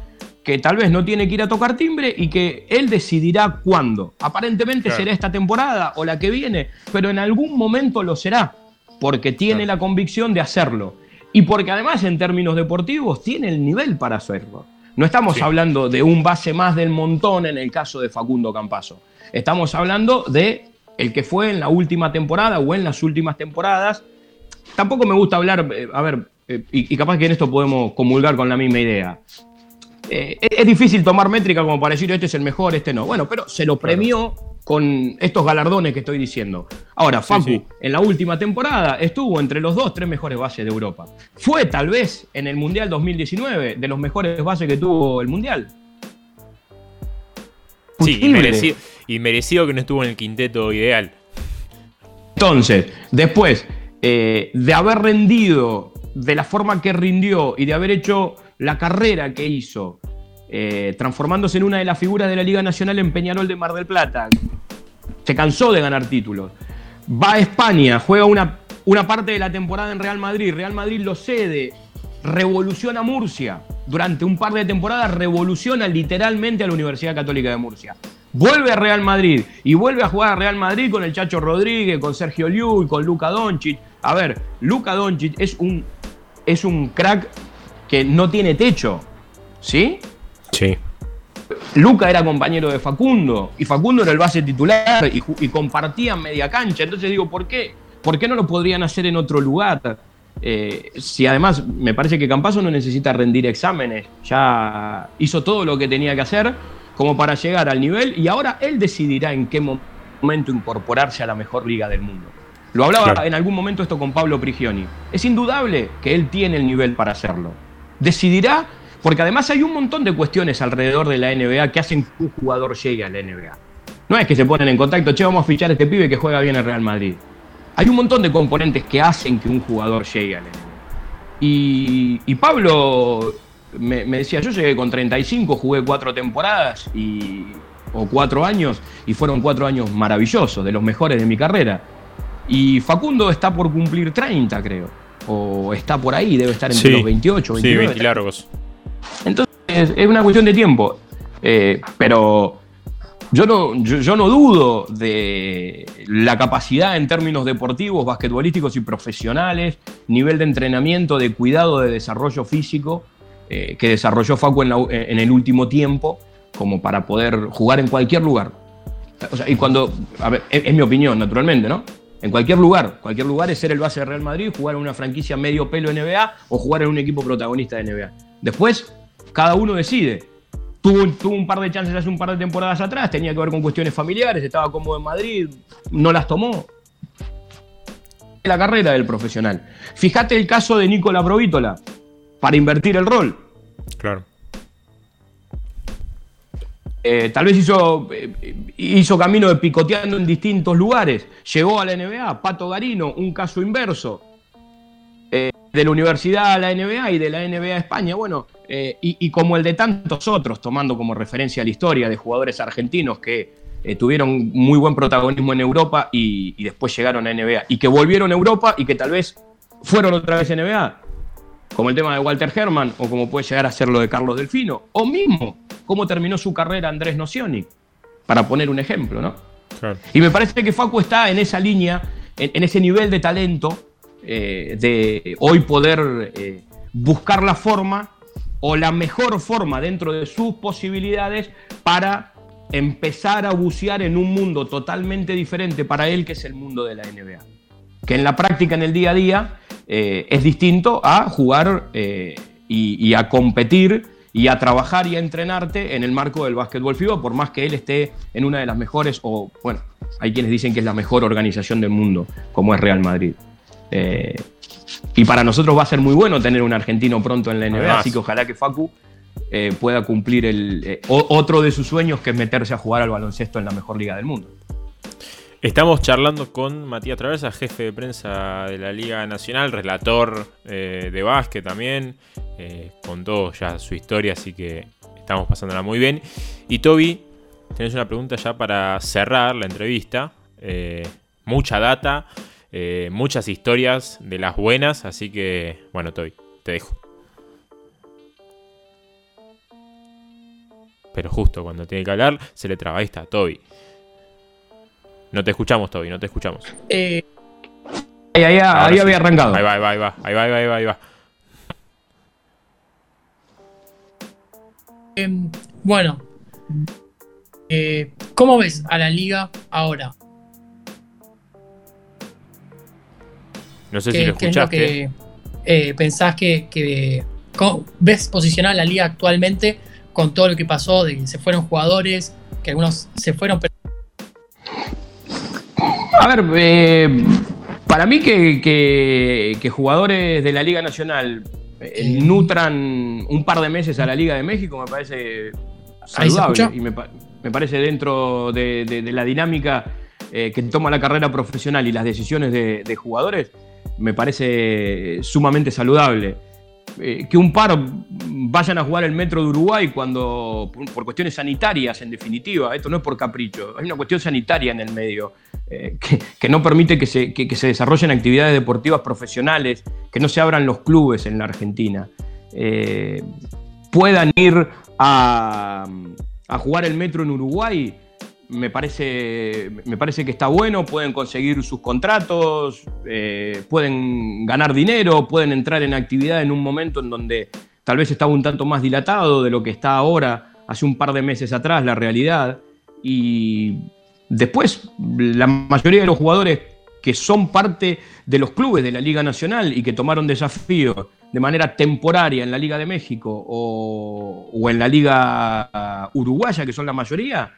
que tal vez no tiene que ir a tocar timbre y que él decidirá cuándo. Aparentemente Claro. será esta temporada o la que viene, pero en algún momento lo será, porque tiene Claro. la convicción de hacerlo. Y porque además en términos deportivos tiene el nivel para hacerlo. No estamos Sí. hablando de un base más del montón en el caso de Facundo Campazo. Estamos hablando de el que fue en la última temporada o en las últimas temporadas. Tampoco me gusta hablar, eh, a ver, eh, y, y capaz que en esto podemos comulgar con la misma idea. eh, es es difícil tomar métrica como para decir este es el mejor, este no. Bueno, pero se lo premió con estos galardones que estoy diciendo. Ahora, Facu, sí. en la última temporada estuvo entre los dos, tres mejores bases de Europa. Fue tal vez en el Mundial 2019 de los mejores bases que tuvo el Mundial. Sí, y merecido, y merecido que no estuvo en el quinteto ideal. Entonces, después eh, de haber rendido de la forma que rindió y de haber hecho la carrera que hizo, eh, transformándose en una de las figuras de la Liga Nacional en Peñarol de Mar del Plata, se cansó de ganar títulos. Va a España, juega una, una parte de la temporada en Real Madrid, Real Madrid lo cede, revoluciona Murcia. Durante un par de temporadas revoluciona literalmente a la Universidad Católica de Murcia. Vuelve a Real Madrid y vuelve a jugar a Real Madrid con el Chacho Rodríguez, con Sergio Liu y con Luka Doncic. A ver, Luka Doncic es un, es un crack que no tiene techo, ¿sí? Sí. Luca era compañero de Facundo y Facundo era el base titular y, compartían media cancha. Entonces digo, ¿por qué? ¿Por qué no lo podrían hacer en otro lugar? Eh, si además me parece que Campazo no necesita rendir exámenes, ya hizo todo lo que tenía que hacer como para llegar al nivel y ahora él decidirá en qué mo- momento incorporarse a la mejor liga del mundo. Lo hablaba Claro. en algún momento esto con Pablo Prigioni. Es indudable que él tiene el nivel para hacerlo. Decidirá, porque además hay un montón de cuestiones alrededor de la NBA que hacen que un jugador llegue a la NBA. No es que se ponen en contacto, che, vamos a fichar a este pibe que juega bien en Real Madrid. Hay un montón de componentes que hacen que un jugador llegue a la NBA. Y, y Pablo me, me decía, yo llegué con 35, jugué cuatro temporadas y, o cuatro años, y fueron cuatro años maravillosos, de los mejores de mi carrera. Y Facundo está por cumplir 30, creo. O está por ahí, debe estar entre Sí. los 28, Sí, 29. 20 largos. Entonces, es una cuestión de tiempo. Eh, pero yo no, yo, no dudo de la capacidad en términos deportivos, basquetbolísticos y profesionales, nivel de entrenamiento, de cuidado, de desarrollo físico eh, que desarrolló Facu en, el último tiempo, como para poder jugar en cualquier lugar. O sea, y cuando, es, es mi opinión, naturalmente, ¿no? En cualquier lugar, cualquier lugar es ser el base de Real Madrid, jugar en una franquicia medio pelo NBA o jugar en un equipo protagonista de NBA. Después, cada uno decide. Tuvo, tuvo un par de chances hace un par de temporadas atrás, tenía que ver con cuestiones familiares, estaba cómodo en Madrid, no las tomó. La carrera del profesional. Fíjate el caso de Nicola Provítola, para invertir el rol. Claro. Eh, tal vez hizo, eh, hizo camino de picoteando en distintos lugares. Llegó a la NBA, Pato Garino, un caso inverso. De la universidad a la NBA y de la NBA a España. Bueno, eh, y, y como el de tantos otros, tomando como referencia la historia de jugadores argentinos que eh, tuvieron muy buen protagonismo en Europa y, y después llegaron a NBA. Y que volvieron a Europa y que tal vez fueron otra vez a NBA como el tema de Walter Herman, o como puede llegar a ser lo de Carlos Delfino, o mismo cómo terminó su carrera Andrés Nocioni, para poner un ejemplo, ¿no? Claro. Y me parece que Facu está en esa línea, en, en ese nivel de talento, eh, de hoy poder eh, buscar la forma o la mejor forma dentro de sus posibilidades para empezar a bucear en un mundo totalmente diferente para él, que es el mundo de la NBA. Que en la práctica, en el día a día, eh, es distinto a jugar y, y a competir y a trabajar y a entrenarte en el marco del básquetbol FIBA, por más que él esté en una de las mejores, o bueno, hay quienes dicen que es la mejor organización del mundo, como es Real Madrid. Eh, y para nosotros va a ser muy bueno tener un argentino pronto en la NBA, Además. así que ojalá que Facu eh, pueda cumplir el, eh, otro de sus sueños, que es meterse a jugar al baloncesto en la mejor liga del mundo. Estamos charlando con Matías Traversa, jefe de prensa de la Liga Nacional, relator eh, de básquet también. Contó ya su historia, así que estamos pasándola muy bien. Y Toby, tenés una pregunta ya para cerrar la entrevista. Mucha data, eh, muchas historias de las buenas, así que, bueno, Toby, te dejo. Pero justo cuando tiene que hablar, se le traba. Ahí está, Toby. No te escuchamos, Toby, no te escuchamos. Eh, Ahí, ahí- Ahora ahí sí. había arrancado. Ahí va, ahí va, ahí va, ahí va, ahí va, ahí va, ahí va. em, bueno, eh, ¿cómo ves a la liga ahora? No sé ¿Qué, si lo qué es lo escuchaste. que eh, pensás que, que- cómo ves posicionar la liga actualmente con todo lo que pasó, de que se fueron jugadores, que algunos se fueron, pero A ver, eh, para mí que, que- que jugadores de la Liga Nacional eh, nutran un par de meses a la Liga de México me parece saludable y me, pa- me parece dentro de, de- de la dinámica eh, que toma la carrera profesional y las decisiones de, de jugadores, me parece sumamente saludable. Eh, que un par vayan a jugar el Metro de Uruguay cuando, por, cuestiones sanitarias en definitiva, esto no es por capricho, hay una cuestión sanitaria en el medio eh, que, que no permite que se, que se desarrollen actividades deportivas profesionales, que no se abran los clubes en la Argentina, eh, puedan ir a, a jugar el Metro en Uruguay, me parece, me parece que está bueno, pueden conseguir sus contratos, eh, pueden ganar dinero, pueden entrar en actividad en un momento en donde tal vez estaba un tanto más dilatado de lo que está ahora, hace un par de meses atrás, la realidad. Y después, la mayoría de los jugadores que son parte de los clubes de la Liga Nacional y que tomaron desafío de manera temporaria en la Liga de México o, o en la Liga Uruguaya, que son la mayoría,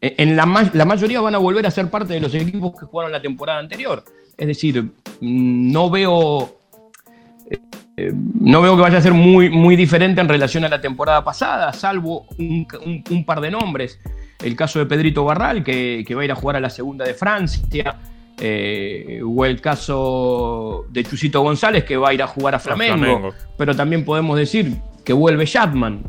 en la, ma- la mayoría van a volver a ser parte de los equipos que jugaron la temporada anterior. Es decir, mm, no veo, eh, no veo que vaya a ser muy, muy diferente en relación a la temporada pasada, salvo un, un- un par de nombres. El caso de Pedrito Barral, que, que va a ir a jugar a la segunda de Francia, eh, o el caso de Chusito González, que va a ir a jugar a Flamengo. Flamengo. Pero también podemos decir que vuelve jugando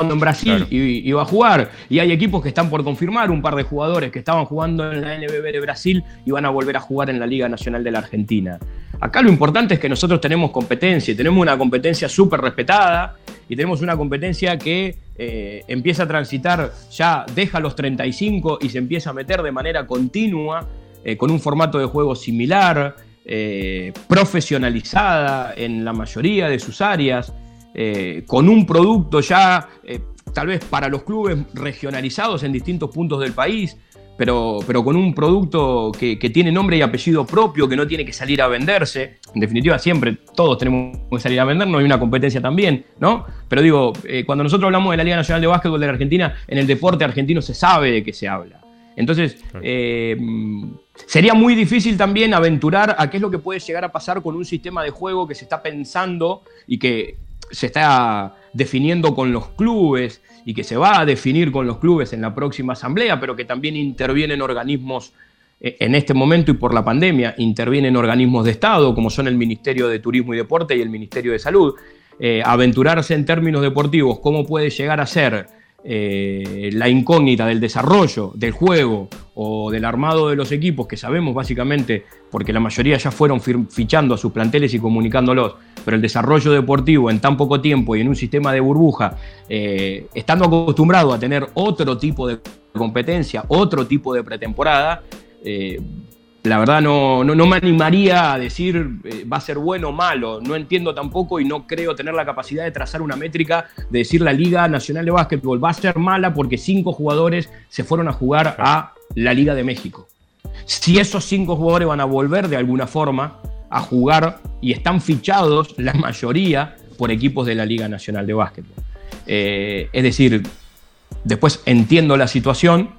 en Brasil Claro. y, y va a jugar. Y hay equipos que están por confirmar, un par de jugadores que estaban jugando en la NBB de Brasil y van a volver a jugar en la Liga Nacional de la Argentina. Acá lo importante es que nosotros tenemos competencia y tenemos una competencia súper respetada y tenemos una competencia que eh, empieza a transitar, ya deja los 35 y se empieza a meter de manera continua, eh, con un formato de juego similar, eh, profesionalizada en la mayoría de sus áreas, eh, con un producto ya eh, tal vez para los clubes regionalizados en distintos puntos del país, pero, pero con un producto que, que tiene nombre y apellido propio, que no tiene que salir a venderse. En definitiva, siempre todos tenemos que salir a vender, no hay una competencia también, ¿no? Pero digo, eh, cuando nosotros hablamos de la Liga Nacional de Básquetbol de la Argentina, en el deporte argentino se sabe de qué se habla. Entonces, eh, sería muy difícil también aventurar a qué es lo que puede llegar a pasar con un sistema de juego que se está pensando y que se está definiendo con los clubes y que se va a definir con los clubes en la próxima asamblea, pero que también intervienen organismos eh, en este momento y por la pandemia, intervienen organismos de Estado, como son el Ministerio de Turismo y Deporte y el Ministerio de Salud. Eh, aventurarse en términos deportivos, cómo puede llegar a ser eh, la incógnita del desarrollo del juego o del armado de los equipos, que sabemos básicamente, porque la mayoría ya fueron fichando a sus planteles y comunicándolos, pero el desarrollo deportivo en tan poco tiempo y en un sistema de burbuja, eh, estando acostumbrado a tener otro tipo de competencia, otro tipo de pretemporada, eh, la verdad no, no, no me animaría a decir eh, va a ser bueno o malo. No entiendo tampoco y no creo tener la capacidad de trazar una métrica de decir la Liga Nacional de Básquetbol va a ser mala porque cinco jugadores se fueron a jugar a la Liga de México. Si esos cinco jugadores van a volver de alguna forma a jugar y están fichados, la mayoría, por equipos de la Liga Nacional de Básquetbol. Eh, es decir, después entiendo la situación,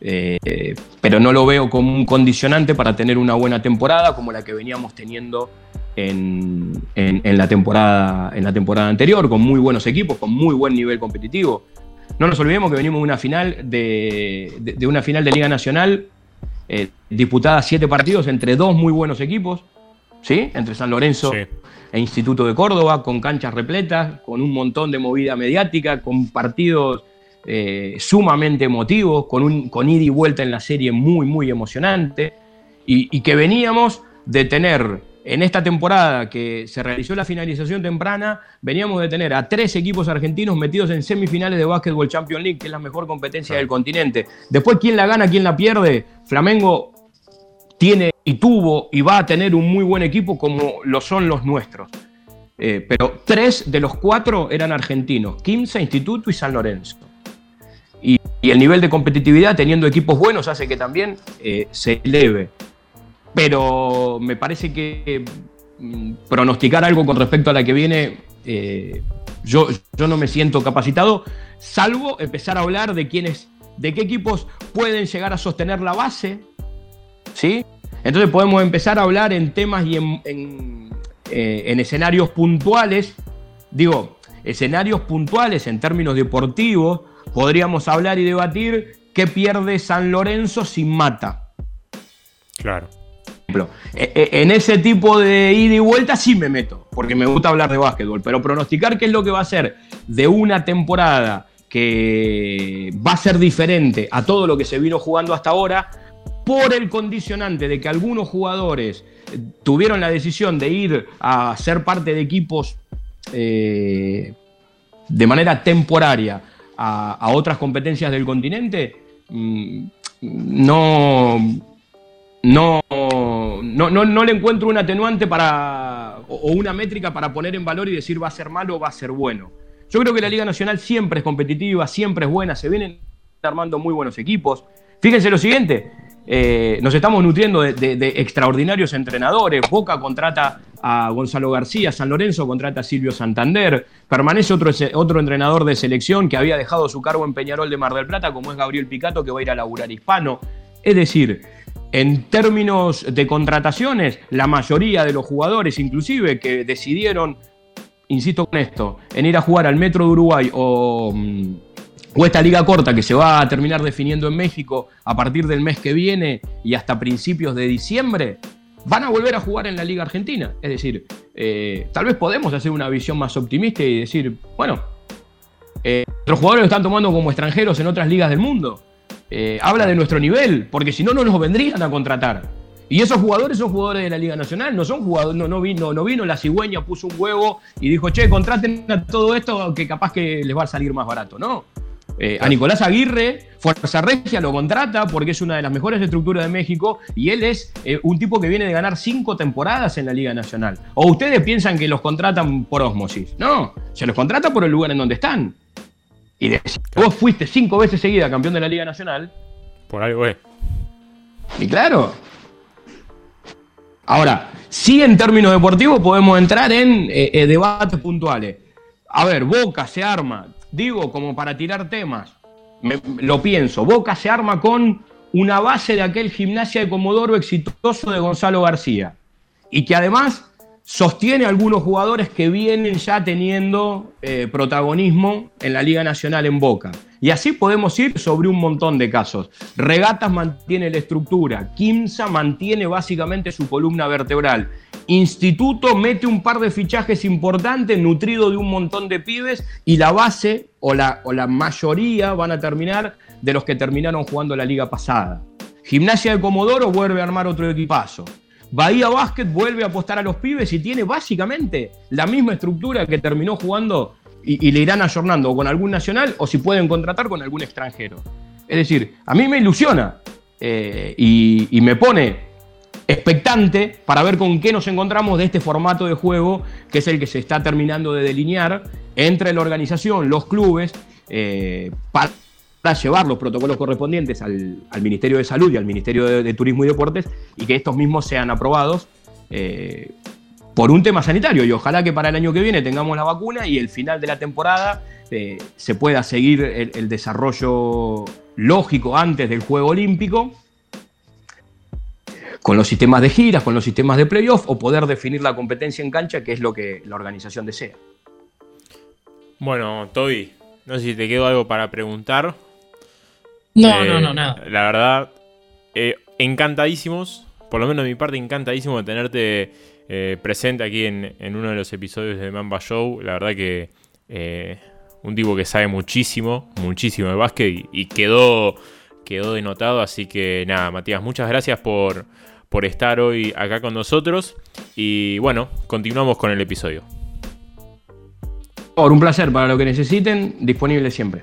eh, pero no lo veo como un condicionante para tener una buena temporada como la que veníamos teniendo en, en- en la temporada, en la temporada anterior, con muy buenos equipos, con muy buen nivel competitivo. No nos olvidemos que venimos de una final de, de- de una final de Liga Nacional eh, disputada siete partidos entre dos muy buenos equipos, ¿sí? entre San Lorenzo Sí. e Instituto de Córdoba, con canchas repletas, con un montón de movida mediática, con partidos eh, sumamente emotivos, con, un, ida y vuelta en la serie muy, muy emocionante, y, y que veníamos de tener en esta temporada que se realizó la finalización temprana, veníamos de tener a tres equipos argentinos metidos en semifinales de Basketball Champions League, que es la mejor competencia del continente. Después, ¿quién la gana, quién la pierde? Flamengo tiene y tuvo y va a tener un muy buen equipo como lo son los nuestros. Eh, pero tres de los cuatro eran argentinos, Quimsa, Instituto y San Lorenzo. Y, el nivel de competitividad teniendo equipos buenos hace que también eh, se eleve. Pero me parece que mm, pronosticar algo con respecto a la que viene eh, Yo, yo no me siento capacitado, salvo empezar a hablar de quiénes, de qué equipos pueden llegar a sostener la base, ¿sí? Entonces podemos empezar a hablar en temas y en, en, eh, en escenarios puntuales, digo, escenarios puntuales en términos deportivos, podríamos hablar y debatir qué pierde San Lorenzo sin mata. Claro. E, e, en ese tipo de ida y vuelta sí me meto, porque me gusta hablar de básquetbol, pero pronosticar qué es lo que va a ser de una temporada que va a ser diferente a todo lo que se vino jugando hasta ahora, por el condicionante de que algunos jugadores tuvieron la decisión de ir a ser parte de equipos eh, de manera temporaria a, a, otras competencias del continente, mmm, no, no, no, no, no, le encuentro un atenuante para, o una métrica para poner en valor y decir va a ser malo o va a ser bueno. Yo creo que la Liga Nacional siempre es competitiva, siempre es buena, se vienen armando muy buenos equipos. Fíjense lo siguiente, eh, nos estamos nutriendo de, extraordinarios entrenadores. Boca contrata a Gonzalo García, San Lorenzo contrata a Silvio Santander, permanece otro, otro entrenador de selección que había dejado su cargo en Peñarol de Mar del Plata, como es Gabriel Picato, que va a ir a laburar hispano. Es decir, en términos de contrataciones, la mayoría de los jugadores, inclusive, que decidieron, insisto con esto, en ir a jugar al Metro de Uruguay o, o esta liga corta que se va a terminar definiendo en México a partir del mes que viene y hasta principios de diciembre, van a volver a jugar en la Liga Argentina. Es decir, eh, tal vez podemos hacer una visión más optimista y decir, bueno, eh, nuestros jugadores lo están tomando como extranjeros en otras ligas del mundo. Eh, habla de nuestro nivel, porque si no, no nos vendrían a contratar. Y esos jugadores son jugadores de la Liga Nacional, no son jugadores, no, no, vino, no vino la cigüeña, puso un huevo y dijo, che, contraten a todo esto que capaz que les va a salir más barato. No, eh, a Nicolás Aguirre, Fuerza Regia lo contrata porque es una de las mejores estructuras de México y él es eh, un tipo que viene de ganar cinco temporadas en la Liga Nacional. ¿O ustedes piensan que los contratan por osmosis? No, se los contrata por el lugar en donde están. Y de, vos fuiste cinco veces seguida campeón de la Liga Nacional. Por algo es. Y claro. Ahora, sí en términos deportivos podemos entrar en eh, eh, debates puntuales. A ver, Boca se arma, digo, como para tirar temas, lo pienso, Boca se arma con una base de aquel gimnasia de Comodoro exitoso de Gonzalo García. Y que además sostiene a algunos jugadores que vienen ya teniendo eh, protagonismo en la Liga Nacional en Boca. Y así podemos ir sobre un montón de casos. Regatas mantiene la estructura, Kimsa mantiene básicamente su columna vertebral. Instituto mete un par de fichajes importantes, nutrido de un montón de pibes, y la base o la, o la mayoría van a terminar de los que terminaron jugando la liga pasada. Gimnasia de Comodoro vuelve a armar otro equipazo. Bahía Basket vuelve a apostar a los pibes y tiene básicamente la misma estructura que terminó jugando y, le irán ayornando con algún nacional o si pueden contratar con algún extranjero. Es decir, a mí me ilusiona eh, y, me pone expectante para ver con qué nos encontramos de este formato de juego que es el que se está terminando de delinear entre la organización, los clubes, eh, para llevar los protocolos correspondientes al, Ministerio de Salud y al Ministerio de, Turismo y Deportes y que estos mismos sean aprobados eh, por un tema sanitario. Y ojalá que para el año que viene tengamos la vacuna y el final de la temporada eh, se pueda seguir el, desarrollo lógico antes del Juego Olímpico con los sistemas de giras, con los sistemas de playoff o poder definir la competencia en cancha, que es lo que la organización desea. Bueno, Toby, no sé si te quedó algo para preguntar. No, eh, no, no, nada. La verdad, eh, encantadísimos, por lo menos de mi parte, encantadísimo de tenerte eh, presente aquí en, en, uno de los episodios de Mamba Show. La verdad que eh, un tipo que sabe muchísimo, muchísimo de básquet y, y, quedó, quedó denotado. Así que nada, Matías, muchas gracias por, por estar hoy acá con nosotros. Y bueno, continuamos con el episodio. Por un placer, para lo que necesiten, disponible siempre.